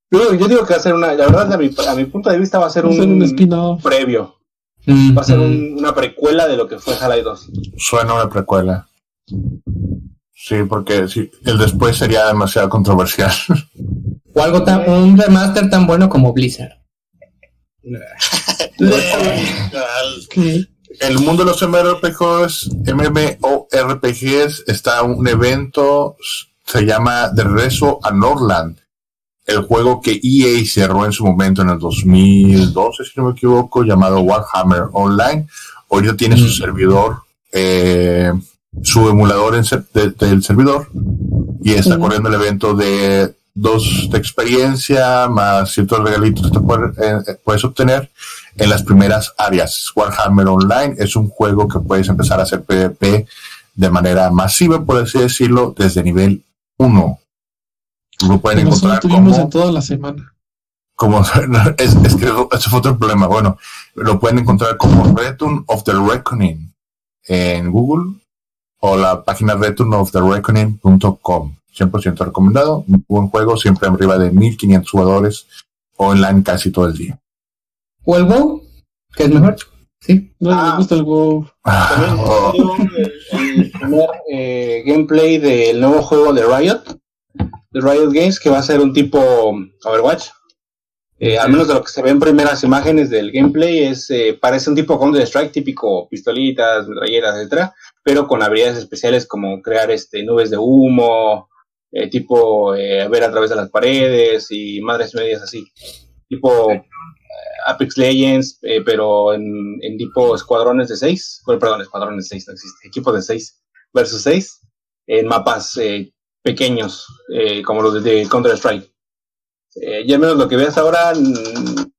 Yo, yo digo que va a ser una. La verdad, a mi, a mi punto de vista, va a ser Va un un spin-off. previo. Va a ser un- una precuela de lo que fue Half-Life 2. Suena una precuela. Sí, porque sí, el después sería demasiado controversial. O algo tan. Un remaster tan bueno como Blizzard. El mundo de los MMORPGs, MMORPGs está un evento, se llama De Regreso a Norland. El juego que EA cerró en su momento en el 2012, si no me equivoco, llamado Warhammer Online. Ahorita tiene su Mm. servidor, eh, su emulador en ser- de- del servidor y está corriendo el evento de dos de experiencia más ciertos regalitos que puedes, eh, puedes obtener en las primeras áreas. Warhammer Online es un juego que puedes empezar a hacer PvP de manera masiva, por así decirlo, desde nivel 1. Lo pueden Pero encontrar tuvimos como, en toda la semana. como es, es que eso fue otro problema. Bueno, lo pueden encontrar como Return of the Reckoning en Google o la página returnofthereckoning.com. 100% recomendado. Un buen juego, siempre arriba de 1500 jugadores online casi todo el día. O el WoW, que es mejor. Sí. No Ah. me gusta el WoW. También Oh, el primer eh, gameplay del nuevo juego de Riot, de Riot Games, que va a ser un tipo Overwatch. Eh, al menos de lo que se ve en primeras imágenes del gameplay, es eh, parece un tipo Counter Strike, típico pistolitas, metralleras, etcétera, pero con habilidades especiales como crear este nubes de humo, eh, tipo eh, ver a través de las paredes y madres medias así, tipo eh, Apex Legends, eh, pero en, en tipo escuadrones de 6, bueno, perdón, escuadrones de 6 no existe, equipo de 6 versus 6. en mapas pequeños, como los de, Counter-Strike. Eh, y al menos lo que veas ahora, mm,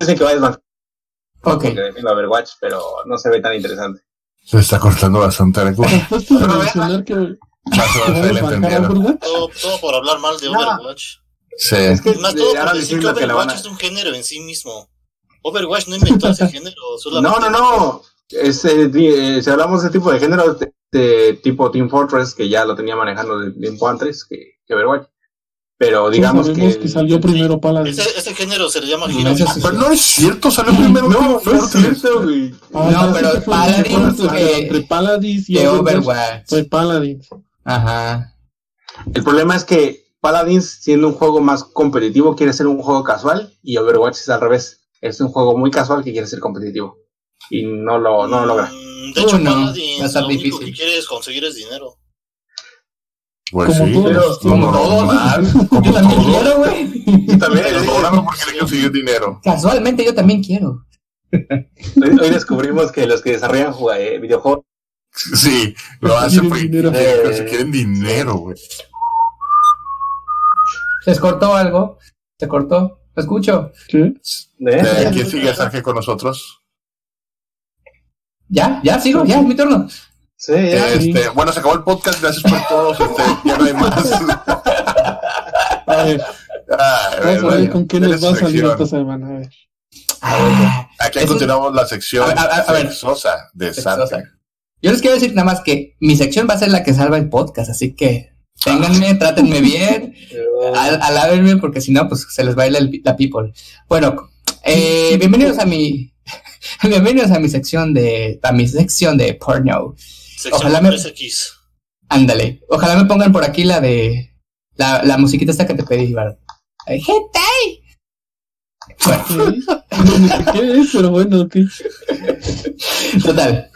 dicen que va a desbancar Ok. el Overwatch, pero no se ve tan interesante. Se está cortando bastante mencionar que, entendieron. Overwatch. Todo, todo por hablar mal de. Overwatch. Sí. Es que Más todo ahora por decir que Overwatch es un género en sí mismo. Overwatch no inventó ese género. No, solamente no, no. Es, eh, eh, si hablamos de ese tipo de género, de, de tipo Team Fortress, que ya lo tenía manejando de tiempo antes que, que Overwatch. Pero digamos que... que, salió primero Paladin. Ese, ese género se le llama No, Hero. eso sí. Pero no es cierto, salió primero No, no es cierto, güey. Ah, No, pero que fue Paladin entre- y De Overwatch. Fue Paladin. Ajá. El problema es que Paladins, siendo un juego más competitivo, quiere ser un juego casual y Overwatch es al revés. Es un juego muy casual que quiere ser competitivo. Y no lo, no lo logra. Mm, De hecho, no, Paladins lo único difícil. que quieres conseguir es dinero. Pues Como sí, todos. pero Como todos. normal, Yo también todos. quiero, güey. Y también, cobrando porque le consiguió dinero. Casualmente yo también quiero. hoy, hoy descubrimos que los que desarrollan eh, videojuegos Sí, lo hacen porque quieren, se quieren dinero, güey. ¿Se les cortó algo? ¿Se cortó? ¿Lo escucho? ¿eh? Eh, ¿Quién sigue Sarge con nosotros? ¿Ya? ¿Ya sigo? ¿Ya? ¿Es mi turno? Sí. Este, bueno, se acabó el podcast, gracias por todos. Este, ya no hay más. A ver, Ah, a ver bueno, con qué nos va a salir esta semana. A ver. Ah, Aquí continuamos la sección A ver, sexosa de. Sarge. Yo les quiero decir nada más que mi sección va a ser la que salva el podcast, así que ténganme, trátenme bien, al- alábenme, porque si no, pues se les baila el- la people. Bueno, eh, bienvenidos a mi, bienvenidos a mi sección de, a mi sección de porno. Sección Ojalá me- 3X. Ándale, ojalá me pongan por aquí la de, la, la musiquita esta que te pedí, Iván. Eh, Gente. Bueno, ¿Qué? No sé qué es, pero bueno, ok. total.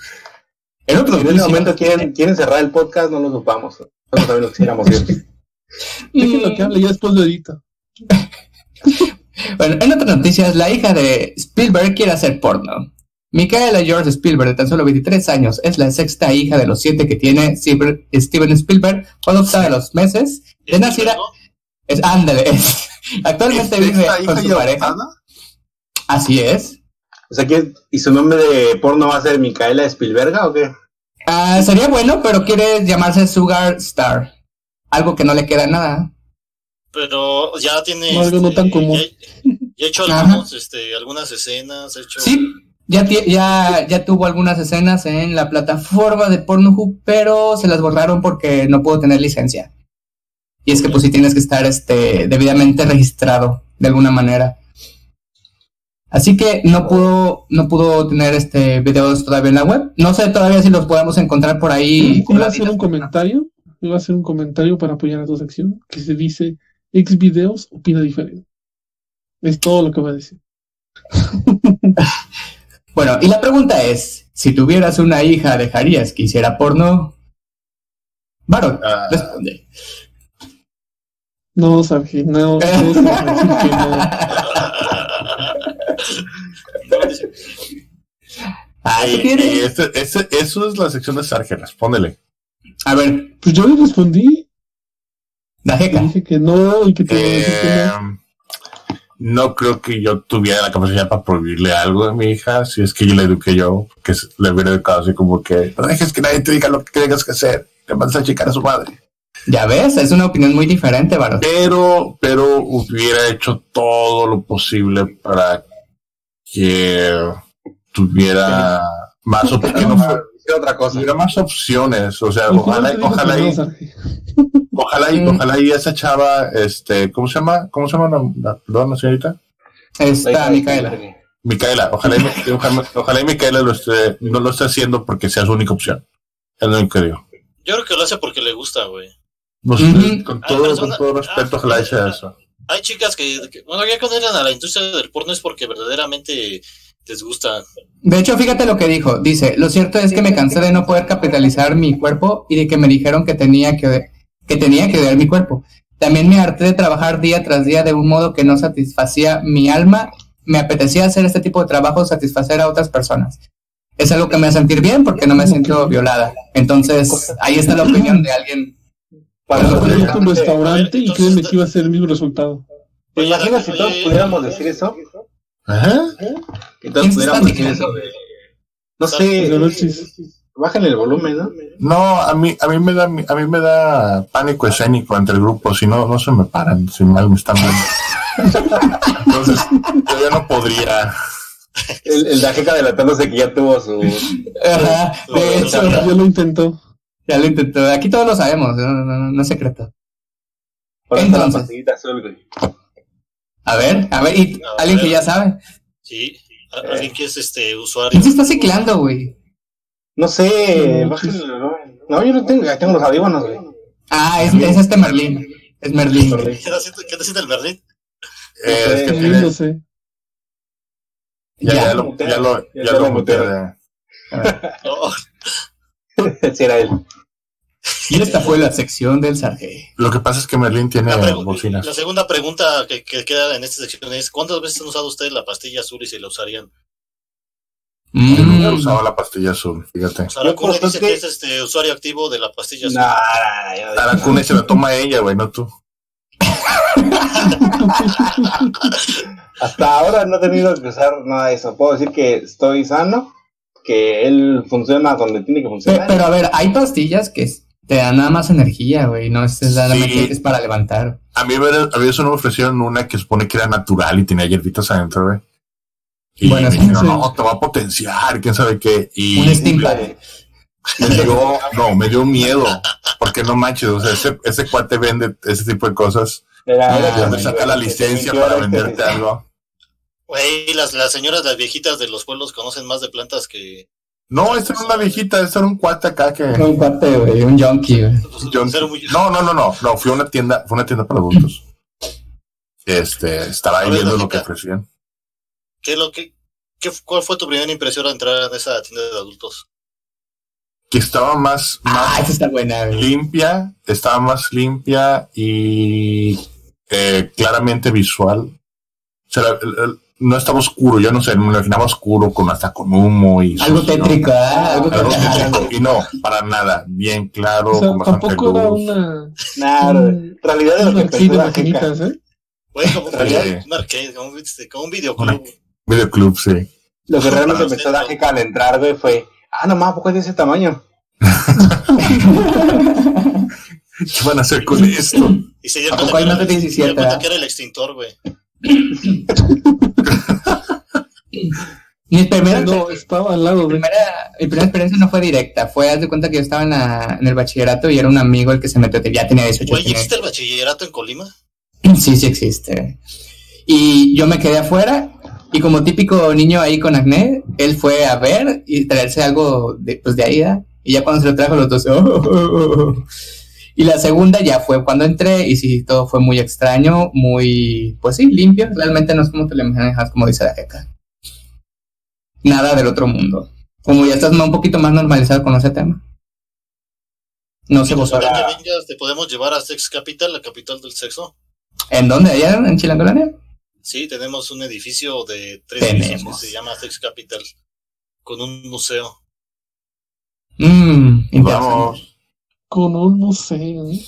En otro Si en momento quieren, quieren cerrar el podcast, no lo ocupamos. Nosotros también lo quisiéramos ir. Déjenlo que hable, ya después lo edita. Bueno, en otras noticias, la hija de Spielberg quiere hacer porno. Micaela George Spielberg, de tan solo 23 años, es la sexta hija de los siete que tiene Steven Spielberg, fue adoptada a los meses de nacida. Es, ándale, es- actualmente vive ¿Esta con su pareja. adoptada? Así es. O sea, ¿quién- ¿y su nombre de porno va a ser Micaela Spielberga o qué? Ah, sería bueno, pero quiere llamarse Sugar Star. Algo que no le queda nada. Pero ya tiene. No, algo no tan común. Ya, ya ha hecho algunos, este, algunas escenas. Hecho. Sí, ya, ya, ya tuvo algunas escenas en la plataforma de Pornhub, pero se las borraron porque no pudo tener licencia. Y es que pues sí tienes que estar este, debidamente registrado de alguna manera. Así que no pudo, no pudo tener este videos todavía en la web. No sé todavía si los podemos encontrar por ahí. Iba a hacer un comentario. Iba a hacer un comentario para apoyar a tu sección que se dice: Ex videos opina diferente. Es todo lo que va a decir. Bueno, y la pregunta es, si tuvieras una hija, ¿dejarías que hiciera porno? Varón, Ah. responde. No, Sargi, no. no es para decir que no. Ah, ¿qué Y- quiere? y este- este- eso es la sección de Sarge, respóndele. A ver, Pues yo le respondí. la jeca. dije que no y que te decir que Eh, no. No creo que yo tuviera la capacidad para prohibirle algo a mi hija, si es que yo la eduqué yo, que le hubiera educado así como que no dejes que nadie te diga lo que tengas que hacer, te mandas a checar a su madre. Ya ves, es una opinión muy diferente, varón. Pero, pero hubiera hecho todo lo posible para que tuviera más opciones. no fue- ¿Qué otra cosa? tuviera más opciones, o sea, ojalá, ojalá que no, y. ojalá y, Mm. ojalá y esa chava, este, ¿cómo se llama? ¿Cómo se llama la, la- señorita? Está Micaela. Micaela, ojalá y, ojalá, ojalá y Micaela lo esté, no lo esté haciendo porque sea su única opción. Es lo único que digo. Yo creo que lo hace porque le gusta, güey. No sé, Ujú. con todo, pero con todo respeto, ojalá y sea eso. Hay chicas que, que- bueno, ya cuando entran a la industria del porno es porque verdaderamente les gusta. De hecho, fíjate lo que dijo. Dice, lo cierto es que me cansé de no poder capitalizar mi cuerpo y de que me dijeron que tenía que, que tenía que odiar mi cuerpo. También me harté de trabajar día tras día de un modo que no satisfacía mi alma. Me apetecía hacer este tipo de trabajo, satisfacer a otras personas. Es algo que me hace sentir bien porque no me siento violada. Entonces, ahí está la opinión de alguien Proyecto un restaurante y créeme que iba a ser el mismo resultado. ¿Te imaginas si todos pudiéramos decir eso? Ajá. Que todos ¿Quién se pudiéramos está decir eso. No sé, bajen el volumen, ¿no? No, a mí, a mí me da, a mí me da pánico escénico entre el grupo, si no, no se me paran, si mal me están viendo. Entonces, yo ya no podría. El, el Dajeca delatándose que ya tuvo su... Ajá, de hecho, ya lo intentó. ya lo intentó. Aquí todos lo sabemos, no, no, no, no es secreto. Por la Entonces. pastillita azul, güey. A ver, a ver, y A alguien ver. que ya sabe. Sí, alguien que es este usuario. ¿Quién se está ciclando, güey? No sé, No, el. No, yo no tengo, ya tengo los audífonos, güey. Ah, es, es este Merlín. Es Merlín. ¿Qué está haciendo el Merlín? Eh, es que No sé. ya, Ya. ya lo, ya lo, Ya ya lo lo muteé. No, Sí, era él. Y esta fue la sección del Sarge. Lo que pasa es que Merlin tiene la, bocinas. la segunda pregunta que, que queda en esta sección es: ¿cuántas veces han usado ustedes la pastilla azul y si la usarían? Yo nunca he Mm, usado la pastilla azul, fíjate. Yo por dice que es este usuario activo de la pastilla azul. No, no, no, la cuna se la toma ella, güey, no tú. Hasta ahora no he tenido que usar nada de eso. Puedo decir que estoy sano, que él funciona donde tiene que funcionar. pero a ver, hay pastillas que te dan nada más energía, güey. No es solamente Sí. es para levantar. A mí a veces me ofrecieron una que supone que era natural y tenía hierbitas adentro, güey. Y Bueno, me dijeron, no, te va a potenciar, quién sabe qué. Y Un Steam me dio, no, me dio miedo. Porque no manches, o sea, ese, ese cuate vende ese tipo de cosas. Era- me saca la licencia para venderte algo. Güey, las, las señoras, las viejitas de los pueblos conocen más de plantas que. No, esta era una viejita, este era un cuate acá que. Un cuate, güey, un junkie, güey. no, no, no, no, no, fue una tienda, fue una tienda para adultos. Este, estaba ahí A viendo lo que ofrecían. ¿Qué lo que, qué, ¿Cuál fue tu primera impresión al entrar en esa tienda de adultos? Que estaba más, Ah, más esa está buena, limpia, estaba más limpia y eh, claramente visual. O sea, el- el- no estaba oscuro, yo no sé, me imaginaba oscuro, con hasta con humo y Algo sucio. tétrico, ¿ah? Algo Algo tétrico. tétrico. Y no, para nada, bien claro, O sea, con bastante tampoco era luz. una, Nah, en realidad de lo que de maquinitas, ¿eh? Güey, como, Sí. un arcade, como, un- este, como un videoclub. Videoclub, sí. Lo que realmente Para empezó jeca al entrar, güey, fue, ah, no más, ¿por qué es de ese tamaño? ¿Qué van a hacer con esto? Y se dio ¿A cuenta, que, más de era, se 17, dio cuenta ah? que era el extintor, güey. Mi primera, No, estaba al lado primera, mi primera experiencia no fue directa. Fue, haz de cuenta que yo estaba en, la- en el bachillerato y era un amigo el que se metió. Ya tenía 18 Güey, tenía- ¿existe el bachillerato en Colima? Sí, sí existe. Y yo me quedé afuera y como típico niño ahí con acné, él fue a ver y traerse algo de, pues de ahí, ¿verdad? Y ya cuando se lo trajo los dos, "Oh, oh, oh, oh". Y la segunda ya fue cuando entré y sí, todo fue muy extraño, muy, pues sí, limpio. Realmente no es como te lo imaginas, como dice la jeca. Nada del otro mundo. Como ya estás un poquito más normalizado con ese tema. No sé vos. Ahora te podemos llevar a Sex Capital, la capital del sexo. ¿En dónde? ¿Allá en Chilangolandia? Sí, tenemos un edificio de tres pisos que se llama Sex Capital, con un museo. Mmm. Vamos. Con un museo. ¿eh?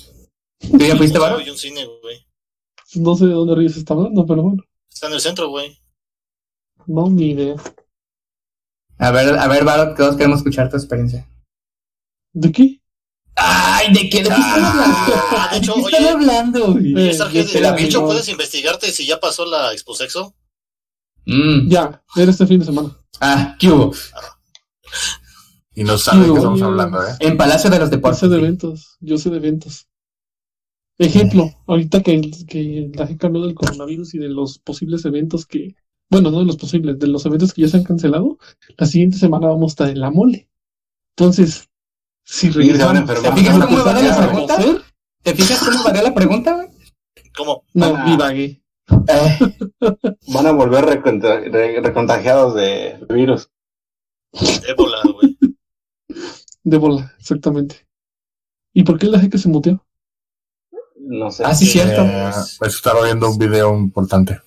¿Tú ya fuiste, Varo? y un cine, güey. No sé de dónde Ríos está hablando, pero bueno. Está en el centro, güey. No, ni idea. A ver, a ver, Varo, todos queremos escuchar tu experiencia. ¿De qué? Ay, ¿de qué? ¿De qué están hablando? Ah, de hecho, ¿De qué están oye, hablando? yo de puedes investigarte si ya pasó la Exposexo. Mm. Ya, era este fin de semana. Ah, ¿qué hubo? Y no saben de qué Yo- estamos hablando, ¿eh? En Palacio de los Yo Deportes. sé de eventos, yo sé de eventos. Ejemplo, ahorita que, que la gente habló del coronavirus y de los posibles eventos que, bueno, no de los posibles, de los eventos que ya se han cancelado, la siguiente semana vamos a estar en la mole. Entonces, si se van a regresamos enfermar. ¿Te fijas a cómo varió la empezar a pregunta? ¿Te fijas cómo varió la pregunta, güey? ¿Cómo? no, Ah. divagué. Eh, Van a volver recontra- re- recontagiados de virus. Ébola, güey. De bola, exactamente. ¿Y por qué la gente se muteó? No sé. ah, sí, cierto. Eh, pues estaba viendo un video importante.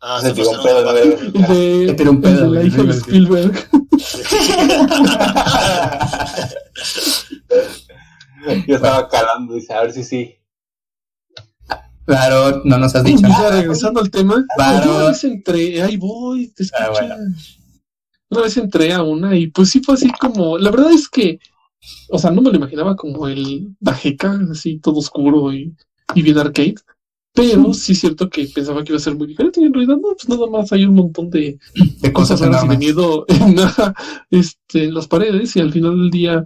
Ah, Se se tiró un pedo, de, Te tiró un pedo, de la hija de. Spielberg. Yo estaba calando, dice, a ver si sí. Claro, no nos has dicho nada. regresando al tema, yo una vez entré, ahí voy, te Ah, bueno. Una vez entré a una y pues sí fue así como, la verdad es que, o sea, no me lo imaginaba como el Dajeca, así todo oscuro y, y bien arcade, pero sí es cierto que pensaba que iba a ser muy diferente y en realidad no, pues nada más hay un montón de De cosas cosas raras y de miedo en, este, en las paredes y al final del día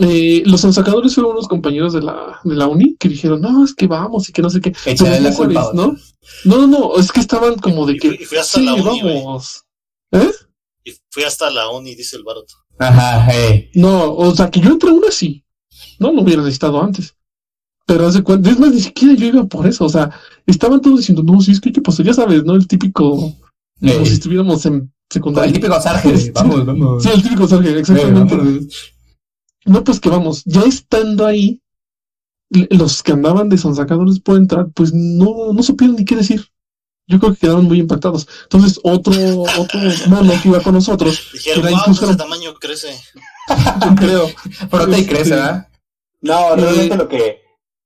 eh, los ensacadores fueron unos compañeros de la, de la uni que dijeron, no, es que vamos y que no sé qué. Pero la culpa sabes. ¿no? No, no, no, es que estaban como de Y que, fui- y fui hasta sí, la uni, vamos. Y fui hasta la uni, dice el Baroto. Ajá, hey. No, o sea, que yo entré a una sí. No lo hubiera necesitado antes. Pero hace cuenta, es más, ni siquiera yo iba por eso. O sea, estaban todos diciendo, no, sí, es que, ¿qué pasó? Ya sabes, ¿no? El típico, como Hey. si estuviéramos en Con el secundaria. típico Sarge. Vamos, vamos. Sí, el típico Hey, exactamente. vámonos. No, pues que vamos, ya estando ahí, los que andaban de sonsacadores por entrar, pues no, no supieron ni qué decir. Yo creo que quedaron muy impactados. Entonces, otro, otro mono que iba con nosotros, Dijeron, wow, incluso- ese tamaño crece. yo creo, Brota y crece, ¿verdad? No, realmente Eh, lo que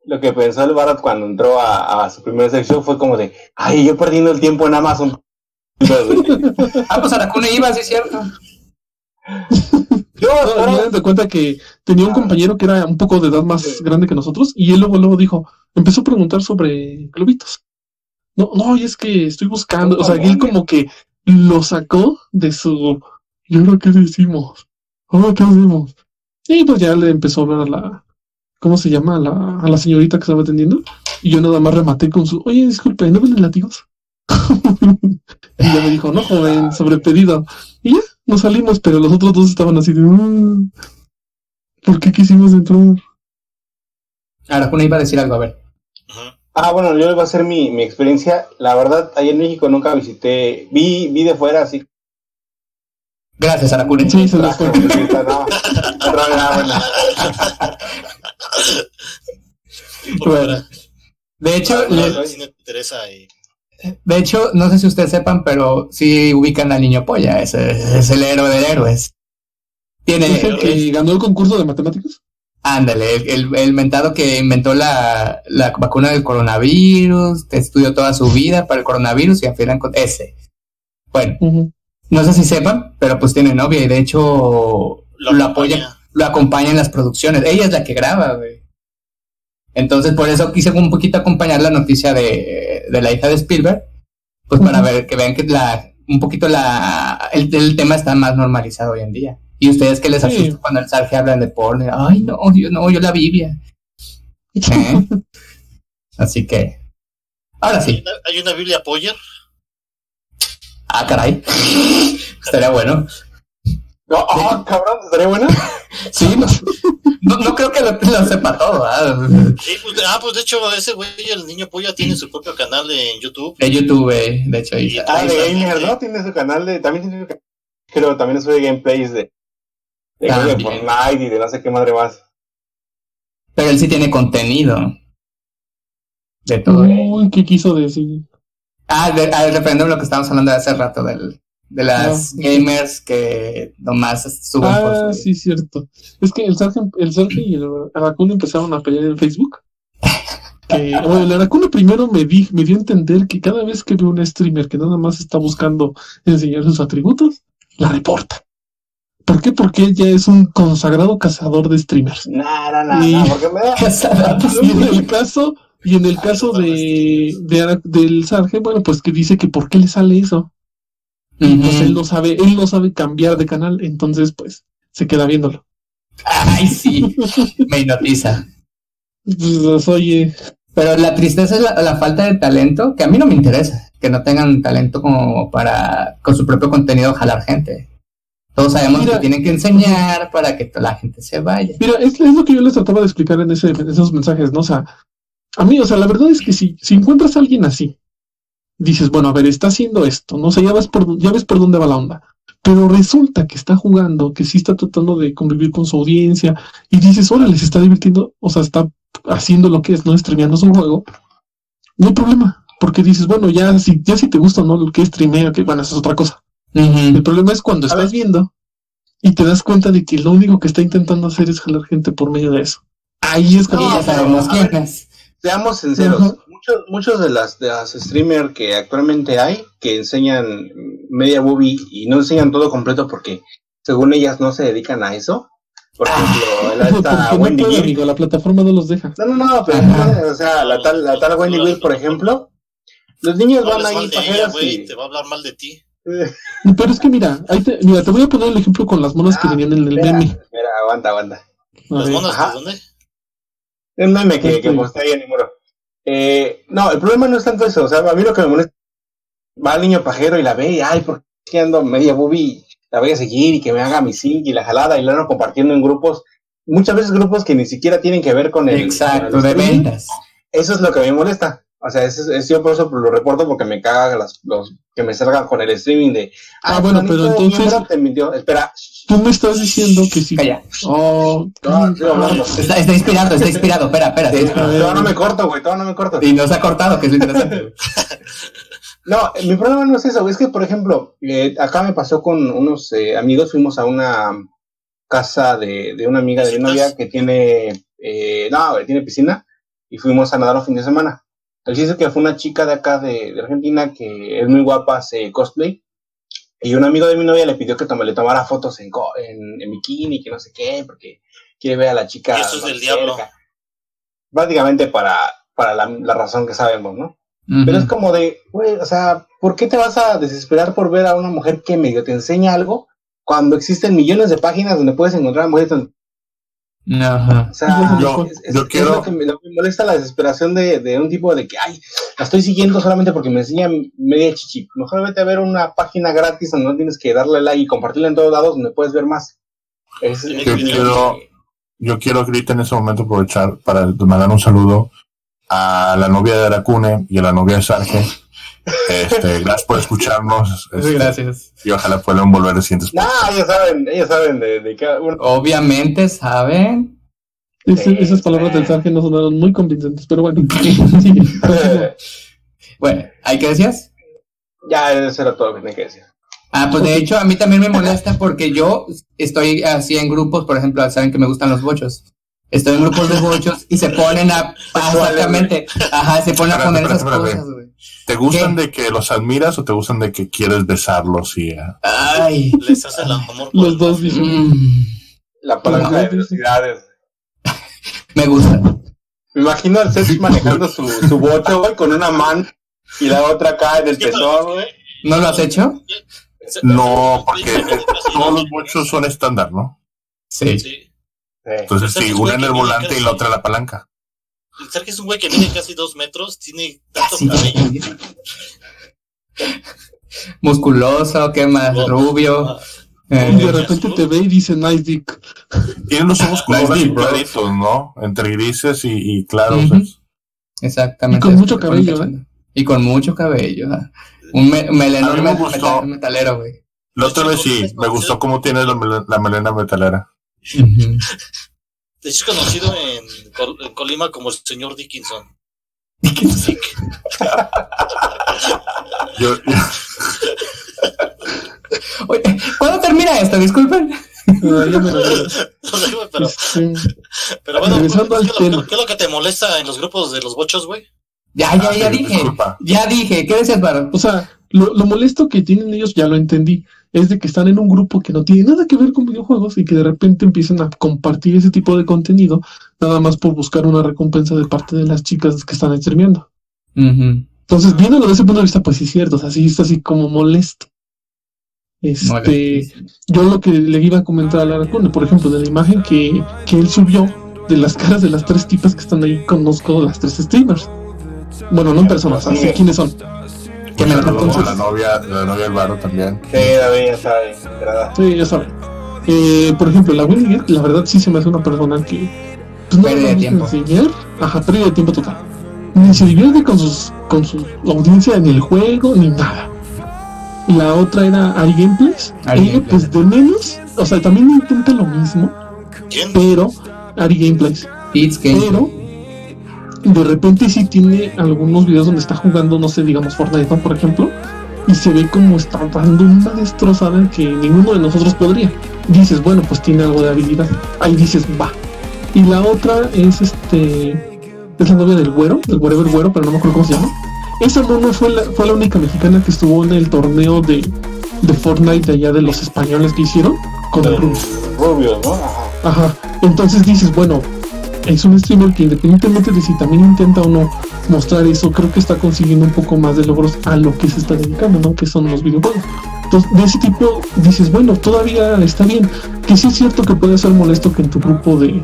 lo que pensó el Barat cuando entró a, a su primera sección fue como de, ay, yo perdiendo el tiempo en Amazon. Ah, pues Aracune iba, sí es cierto. Yo, No, hagan de cuenta que tenía un compañero que era un poco de edad más grande que nosotros y él luego, luego dijo, empezó a preguntar sobre globitos. No, no, y es que estoy buscando, o sea, él como que lo sacó de su, ¿y ahora qué decimos? ¿Ahora qué hacemos? Y pues ya le empezó a hablar a la, ¿cómo se llama? A la, a la señorita que estaba atendiendo y yo nada más rematé con su, oye, disculpe, ¿no venden látigos? y ya me dijo, no, joven, sobre pedido. Y ya, nos salimos, pero los otros dos estaban así de, "Mm, ¿por qué quisimos entrar? Aracune iba a decir algo, a ver. Ah, bueno, yo voy a hacer mi, mi experiencia. La verdad, ahí en México nunca visité, vi, vi de fuera así. Gracias, Aracune. Sí, se fue. No, ah, bueno. De hecho, le- no, interesa y de hecho, no sé si ustedes sepan, pero sí ubican al niño polla. Ese es el héroe de héroes. Tiene, ¿Es el que ganó el concurso de matemáticas? ándale, el, el, el mentado que inventó la, la vacuna del coronavirus, que estudió toda su vida para el coronavirus y al final encont- ese. Bueno, no sé si sepan, pero pues tiene novia y de hecho lo, lo apoya, lo acompaña en las producciones. Ella es la que graba, güey. Entonces, por eso quise un poquito acompañar la noticia de, de la hija de Spielberg, pues para ver que vean que la, un poquito la, el, el tema está más normalizado hoy en día. Y ustedes que les Sí. asusta cuando el Sarge hablan de porno, ay no, yo no, yo la Biblia. ¿Eh? Así que, ahora Hay sí. una, hay una Biblia Poyer. Ah, caray. Estaría bueno. No, ah, cabrón, ¿estaría buena? Sí, no, no, no creo que lo, lo sepa todo. ¿ah? Sí, pues, ah, pues de hecho, ese güey, el niño polla, tiene su propio canal en YouTube. De YouTube, eh, de hecho. ahí está. Ah, de Gamer. ¿no? Tiene su canal de, también tiene su canal, creo, también sube gameplays de, de, Ah, de. Fortnite y de no sé qué madre más. Pero él sí tiene contenido. De todo. Uy, ¿qué quiso decir? Ah, de, al referéndum lo que estábamos hablando de hace rato, del, de las Ah. gamers que nomás suben Ah, por su... sí, cierto. Es que el Sergio, el Sergio y el Aracune empezaron a pelear en Facebook. Que, bueno, el Aracune primero me, di, me dio a entender que cada vez que veo un streamer que nada más está buscando enseñar sus atributos, la reporta. ¿Por qué? Porque él ya es un consagrado cazador de streamers. No, no, no, Y- no, porque me da. Y en el caso, y en el caso de, de del Sarge, bueno, pues que dice que por qué le sale eso. Y pues él no sabe, él no sabe cambiar de canal, entonces pues se queda viéndolo. Ay, sí, me hipnotiza. Pues, oye, Pero la tristeza es la, la falta de talento, que a mí no me interesa, que no tengan talento como para con su propio contenido jalar gente. Todos sabemos Mira. que tienen que enseñar para que la gente se vaya. mira, es, es lo que yo les trataba de explicar en, ese, en esos mensajes, ¿no? O sea, a mí, o sea, la verdad es que si, si encuentras a alguien así, dices, bueno, a ver, está haciendo esto, no sé, ya ves por, ya ves por dónde va la onda. Pero resulta que está jugando, que sí está tratando de convivir con su audiencia, y dices, órale, se está divirtiendo, o sea, está haciendo lo que es, ¿no? Streameando su juego, no hay problema. Porque dices, bueno, ya si, ya si te gusta o no lo que streamea, que bueno, eso es otra cosa. El problema es cuando estás viendo y te das cuenta de que lo único que está intentando hacer es jalar gente por medio de eso. Ahí es cuando ya No, sabemos pero, a quién es. seamos sinceros. Muchos, muchos de las, de las streamers que actualmente hay, que enseñan media boobie y no enseñan todo completo porque según ellas no se dedican a eso. Por ejemplo, la, esta no Wendy puede, amigo, la plataforma no los deja. No, no, no, pero Ajá. o sea, la tal, la tal Wendy Will, por ejemplo, los niños No van ahí de ella, y... te va a hablar mal de ti. Pero es que mira, ahí te, mira, te voy a poner el ejemplo con las monas que Ah, venían en el Espera, meme. espera, aguanta, aguanta. ¿Las monas de dónde? Un meme que, que Este. posté ahí en el muro. Eh, no, el problema no es tanto eso. O sea, a mí lo que me molesta va el niño pajero y la ve y, ay, ¿por qué ando media boobie? La voy a seguir y que me haga mi sync y la jalada y la ando compartiendo en grupos. Muchas veces grupos que ni siquiera tienen que ver con el. Exacto, con el de ventas. Eso es lo que me molesta. O sea, es, es- yo por eso lo reporto porque me caga las, los que me salgan con el streaming de. Ah, bueno, pero entonces- te mintió. Espera. Tú me estás diciendo que si. Calla. Oh, No, estoy hablando. Está, está inspirado, está inspirado. Espera, espera. inspirado. Todavía no me corto, güey. Todavía no me corto. Y no se ha cortado, que es lo interesante. No, mi problema no es eso, es que, por ejemplo, eh, acá me pasó con unos eh, amigos, fuimos a una casa de, de una amiga de mi novia que tiene, eh, no, güey, tiene piscina, y fuimos a nadar un fin de semana. El chiste es que fue una chica de acá de, de Argentina que es muy guapa, hace cosplay, y un amigo de mi novia le pidió que tome- le tomara fotos en, co- en, en bikini, que no sé qué, porque quiere ver a la chica. Eso es del diablo. Básicamente para, para la, la razón que sabemos, ¿no? Pero es como de, güey, o sea, ¿por qué te vas a desesperar por ver a una mujer que medio te enseña algo cuando existen millones de páginas donde puedes encontrar mujeres? Ajá. O sea, Yo- es, es- yo es quiero- lo, que me, lo que me molesta la desesperación de, de un tipo de que, ay, la estoy siguiendo solamente porque me enseña media chichi. Mejor vete a ver una página gratis donde no tienes que darle like y compartirla en todos lados donde puedes ver más. Es- Yo es- quiero- Yo quiero ahorita en ese momento aprovechar para mandar un saludo a la novia de Aracune y a la novia de Sarge. Este, gracias por escucharnos. este, Gracias. Y ojalá puedan volver a siguientes Nah, ellos saben, ellos saben de, de cada uno. Obviamente saben. Eh, esas palabras eh. del Sarge no sonaron muy convincentes, pero bueno. Bueno, ¿hay que decías? ya, eso era todo lo que tenía que decir. Ah, pues de hecho a mí también me molesta porque yo estoy así en grupos, por ejemplo, saben que me gustan los bochos. Estoy en grupos de bochos y se ponen a exactamente, ajá, se ponen a poner esas cosas, güey. ¿Te gustan ¿Qué? de que los admiras o te gustan de que quieres besarlos y ah, Ay. Les hace el amor por Los el- dos mm, La palanca No, de velocidades. me gusta. Me imagino al Seth manejando su, su bote, güey, con una mano y la otra acá en el pezón, güey. ¿No lo has hecho? No, porque todos los bochos son estándar, ¿no? Sí. Sí. Entonces, sí, una en el volante y la otra en la palanca. El Sergio es un güey que mide casi dos metros, tiene tanto cabello. Musculoso, ¿qué más? Oh. Rubio. Ah, eh, Y de repente te ve y dice nice dick. Tienen los ojos Nice colores claritos, ¿no? Entre grises y, y claros. Exactamente. Y con mucho cabello, cachondo. Y con mucho cabello. ajá. Un me- A melenón mí me gustó. metalero, güey. La otra vez sí, me gustó cómo tiene la, mele- la melena metalera. Ujú. De hecho, es conocido en, Col- en Colima como el señor Dickinson. Dick. Yo, Oye, ¿cuándo termina esto? Disculpen. Ah, ya me lo digo. No sé, pero, pero bueno, regresando ¿qué, al es lo, tema. qué es lo que te molesta en los grupos de los bochos, güey? Ya, ya, Ah, ya sí, dije. disculpa. Ya dije. ¿Qué decías, Varo? O sea, lo, lo molesto que tienen ellos, ya lo entendí, es de que están en un grupo que no tiene nada que ver con videojuegos y que de repente empiezan a compartir ese tipo de contenido, nada más por buscar una recompensa de parte de las chicas que están streameando. Ujú. Entonces, viéndolo desde ese punto de vista, pues sí es cierto, o sea, sí está así como molesto. Este, yo lo que le iba a comentar a Lara Cune, por ejemplo, de la imagen que, que él subió de las caras de las tres tipas que están ahí, conozco las tres streamers. Bueno, no en persona, o sea, sé quiénes son. Que me la novia, la novia del barro también. Sí, David, ya sabe, entrada. Sí, ya saben. Eh, por ejemplo, la Gate, la verdad sí se me hace una persona que pues, no Pérdida de tiempo. enseñar. Ajá, pérdida de tiempo total. Ni se divierte con sus con su audiencia en el juego, ni nada. La otra era Ari Gameplays. Ari Ella, Gameplays. pues de menos, o sea, también intenta lo mismo, ¿Quién? pero Ari Gameplays. It's game. Pero de repente sí tiene algunos videos donde está jugando, no sé, digamos Fortnite, ¿no? Por ejemplo, y se ve como está dando una destrozada que ninguno de nosotros podría. Dices, bueno, pues tiene algo de habilidad. Ahí dices, va. Y la otra es este es la novia del güero, del whatever güero, pero no me acuerdo cómo se llama. Esa mona fue la, fue la única mexicana que estuvo en el torneo de, de Fortnite de allá de los españoles que hicieron con el Rubio. Rubio, ¿no? Ajá. Entonces dices, bueno, es un streamer que independientemente de si también intenta o no mostrar eso, creo que está consiguiendo un poco más de logros a lo que se está dedicando, ¿no? Que son los videojuegos. Entonces, de ese tipo dices, bueno, todavía está bien. Que sí es cierto que puede ser molesto que en tu grupo de,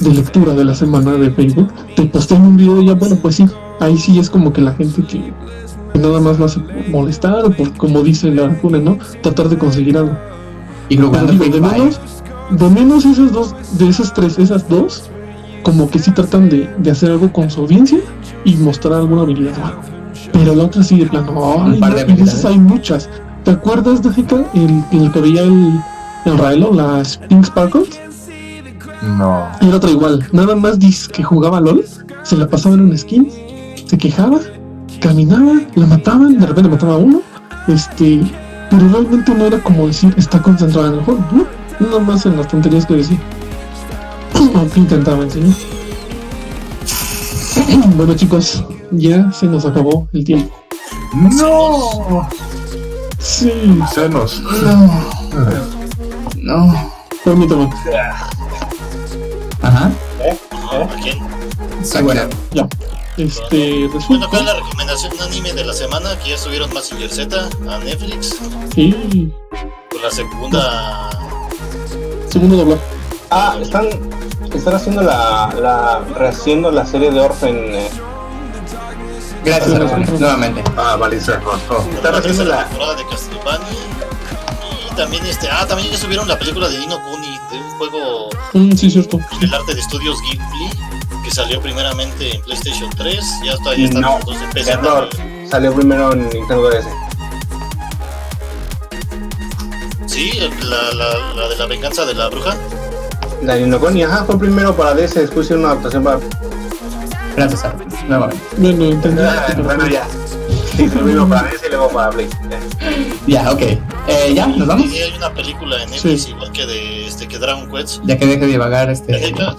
de lectura de la semana de Facebook te posteen un video y ya, bueno, pues sí, ahí sí es como que la gente que, que nada más hace por molestar o por, como dice la cuna, ¿no? Tratar de conseguir algo. Y Free de menos, de menos esas dos, de esas tres, esas dos, como que sí tratan de, de hacer algo con su audiencia y mostrar alguna habilidad o algo. Pero la otra sí de plano, par de y habilidades. hay muchas. ¿Te acuerdas, Jessica, el, el que veía el, el Raelo, las Pink Sparkles? No. Era otra igual, nada más dice que jugaba LOL, se la pasaba en un skin, se quejaba, caminaba, la mataban, de repente mataba a uno, este, pero realmente no era como decir está concentrada en el juego, no, nada más en las tonterías que decía. Aunque intentaba enseñar. bueno chicos, ya se nos acabó el tiempo. No. Sí, Senos. No. No. permítame. Ajá. Ajá, ¿a quién? Sí, bueno. Ya. Este, Bueno, ¿cuál es la recomendación anime de la semana? Que ya subieron Mazinger Z a Netflix. Sí, Con la segunda. segundo doblar. Ah, están, están haciendo la, la, rehaciendo la serie de Orphan. eh, Gracias, Arjona, nuevamente. Ah, vale, se cortó. Están haciendo la, temporada de Castlevania. Y también este. Ah, también ya subieron la película de Dino Kuni, de un juego Mm, sí, cierto. del arte de estudios Ghibli. Que salió primeramente en PlayStation 3. Ya está, ya están No, los dos en PC. error. también. Salió primero en Nintendo DS. Sí, la, la, la de la venganza de la bruja. La Ninokoni, ajá, fue primero para DS, después hicieron una adaptación para. Gracias, Arjona, nuevamente. Bueno, entendí. Ah, bueno, ya. Sí, primero para DS y luego para Play. Ya, ok. Eh, ¿Ya? ¿Nos vamos? Y hay una película en Netflix igual que de este que Dragon Quest. Ya que deje de divagar este... Jessica,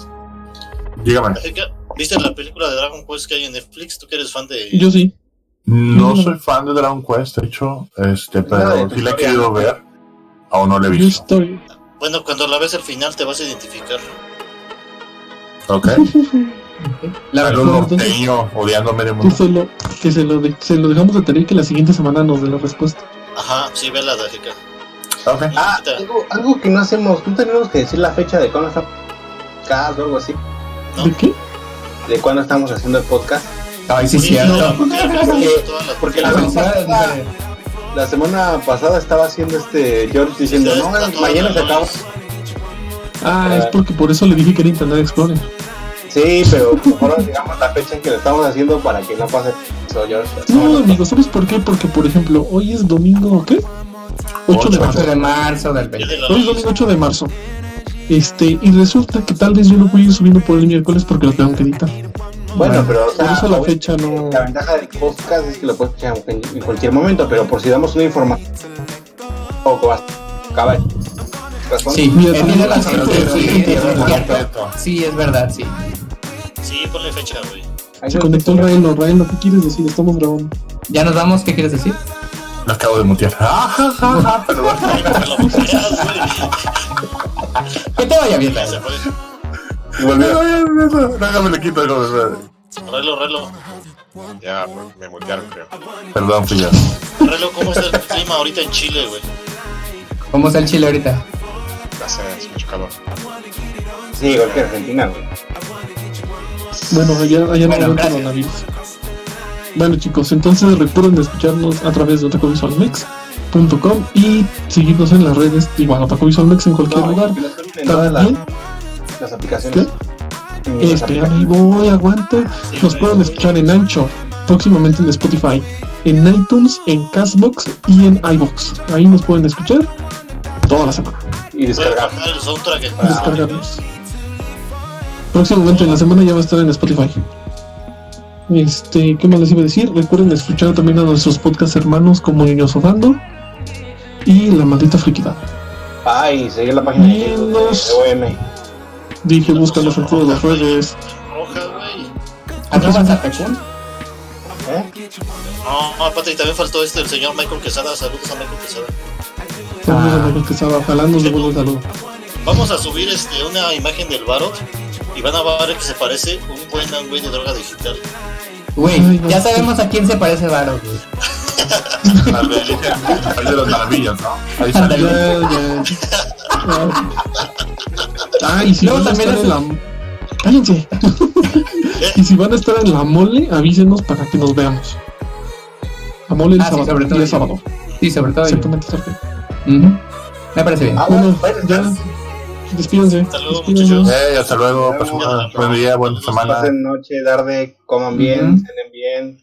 Dígame. Jessica, ¿viste la película de Dragon Quest que hay en Netflix? ¿Tú que eres fan de...? Yo sí. No soy fan de Dragon Quest, de hecho, este, pero sí la he querido ver. Aún no la he Yo visto. estoy. Bueno, cuando la ves al final te vas a identificar. Ok. La verdad, un entonces- norteño odiándome de Que mundo. se lo, que se lo, de- se lo dejamos de tener que la siguiente semana nos dé la respuesta. Ajá, sí, vela, Jessica. Ok. Ah, algo, algo que no hacemos, no tenemos que decir la fecha de cuándo está podcast o algo así. ¿No? ¿De qué? De cuándo estamos haciendo el podcast. Ay, sí, Sí, cierto. no, porque- La la la semana pasada estaba haciendo este George diciendo, no, mañana se acaba. lunes. Ah, es porque por eso le dije que era Internet Explorer. Sí, pero mejor digamos la fecha en que lo estamos haciendo para que no pase eso, George. No, amigo, ¿sabes por qué? Porque, por ejemplo, hoy es domingo, ¿qué? 8 de Ocho. marzo. 8 de marzo del Día 20. de la Hoy es domingo 8 de marzo. Este, y resulta que tal vez yo lo voy a ir subiendo por el miércoles porque lo tengo que editar. Bueno, pero o Por sea, eso la fecha no. la ventaja del podcast es que lo puedes escuchar en, en cualquier momento, pero por si damos una información, poco vas a acabar. ¿Razón? Sí, Sí, es verdad, sí. Sí, ponle fecha, güey. Se conectó el Raelo. Raelo, ¿qué quieres decir? Estamos grabando. ¿Ya nos vamos? ¿Qué quieres decir? Lo acabo de mutear. Ah, ja, ja, ja, perdón. Que te vaya bien, Raelo. Y volví. Déjame le quito algo de Relo, Relo. Ya, me- me mutearon, creo. Perdón, fui yo. Relo, ¿cómo está el clima ahorita en Chile, güey? ¿Cómo está el chile ahorita? Hace mucho calor. Sí, igual que Argentina, güey. Bueno, allá, allá no Bueno, habrá gracias. coronavirus. Bueno, chicos, entonces recuerden escucharnos a través de otacovisualmex.com y seguirnos en las redes, igual Otacovisualmex en cualquier No, lugar. También, las aplicaciones. Este, aplicaciones. ahí voy, aguanta. Nos pueden escuchar en Anchor, próximamente en Spotify, en iTunes, en Castbox y en iBox. Ahí nos pueden escuchar toda la semana. Y descargar. Descargarlos. Próximamente en la semana ya va a estar en Spotify. Este, ¿qué más les iba a decir? Recuerden escuchar también a nuestros podcast hermanos como Niños Sofando y La Maldita Friquidad. Ay, seguir la página de Y de OM. Dije, búscanos en todas las redes. Roja, güey. ¿Arroba Sartecún? ¿Eh? No, no, aparte, y también faltó este, el señor Michael Quesada. Saludos a Michael Quesada. Saludos Ah. a Michael Quesada, ojalá nos devuelva un saludo. Vamos a subir este, una imagen del Barot y van a ver que se parece un buen güey de droga digital. Güey, no ya sabemos a quién se parece Varo, güey. Al de, de las maravillas, ¿no? Ahí salió. Ah, y si Luego van a también estar es- en la... Cállense. y si van a estar en la mole, avísenos para que nos veamos. La mole el Ah, sí, sábado, sobre todo sábado. Sí, sobre todo yo. Exactamente, Sergio. Ujú. Me parece bien. Ah, Bueno, bueno, ya. Despídense. Hasta luego, Despídense. Eh, hasta luego. Pasen buen día, buena semana. Pasen noche, tarde, coman bien, cenen bien.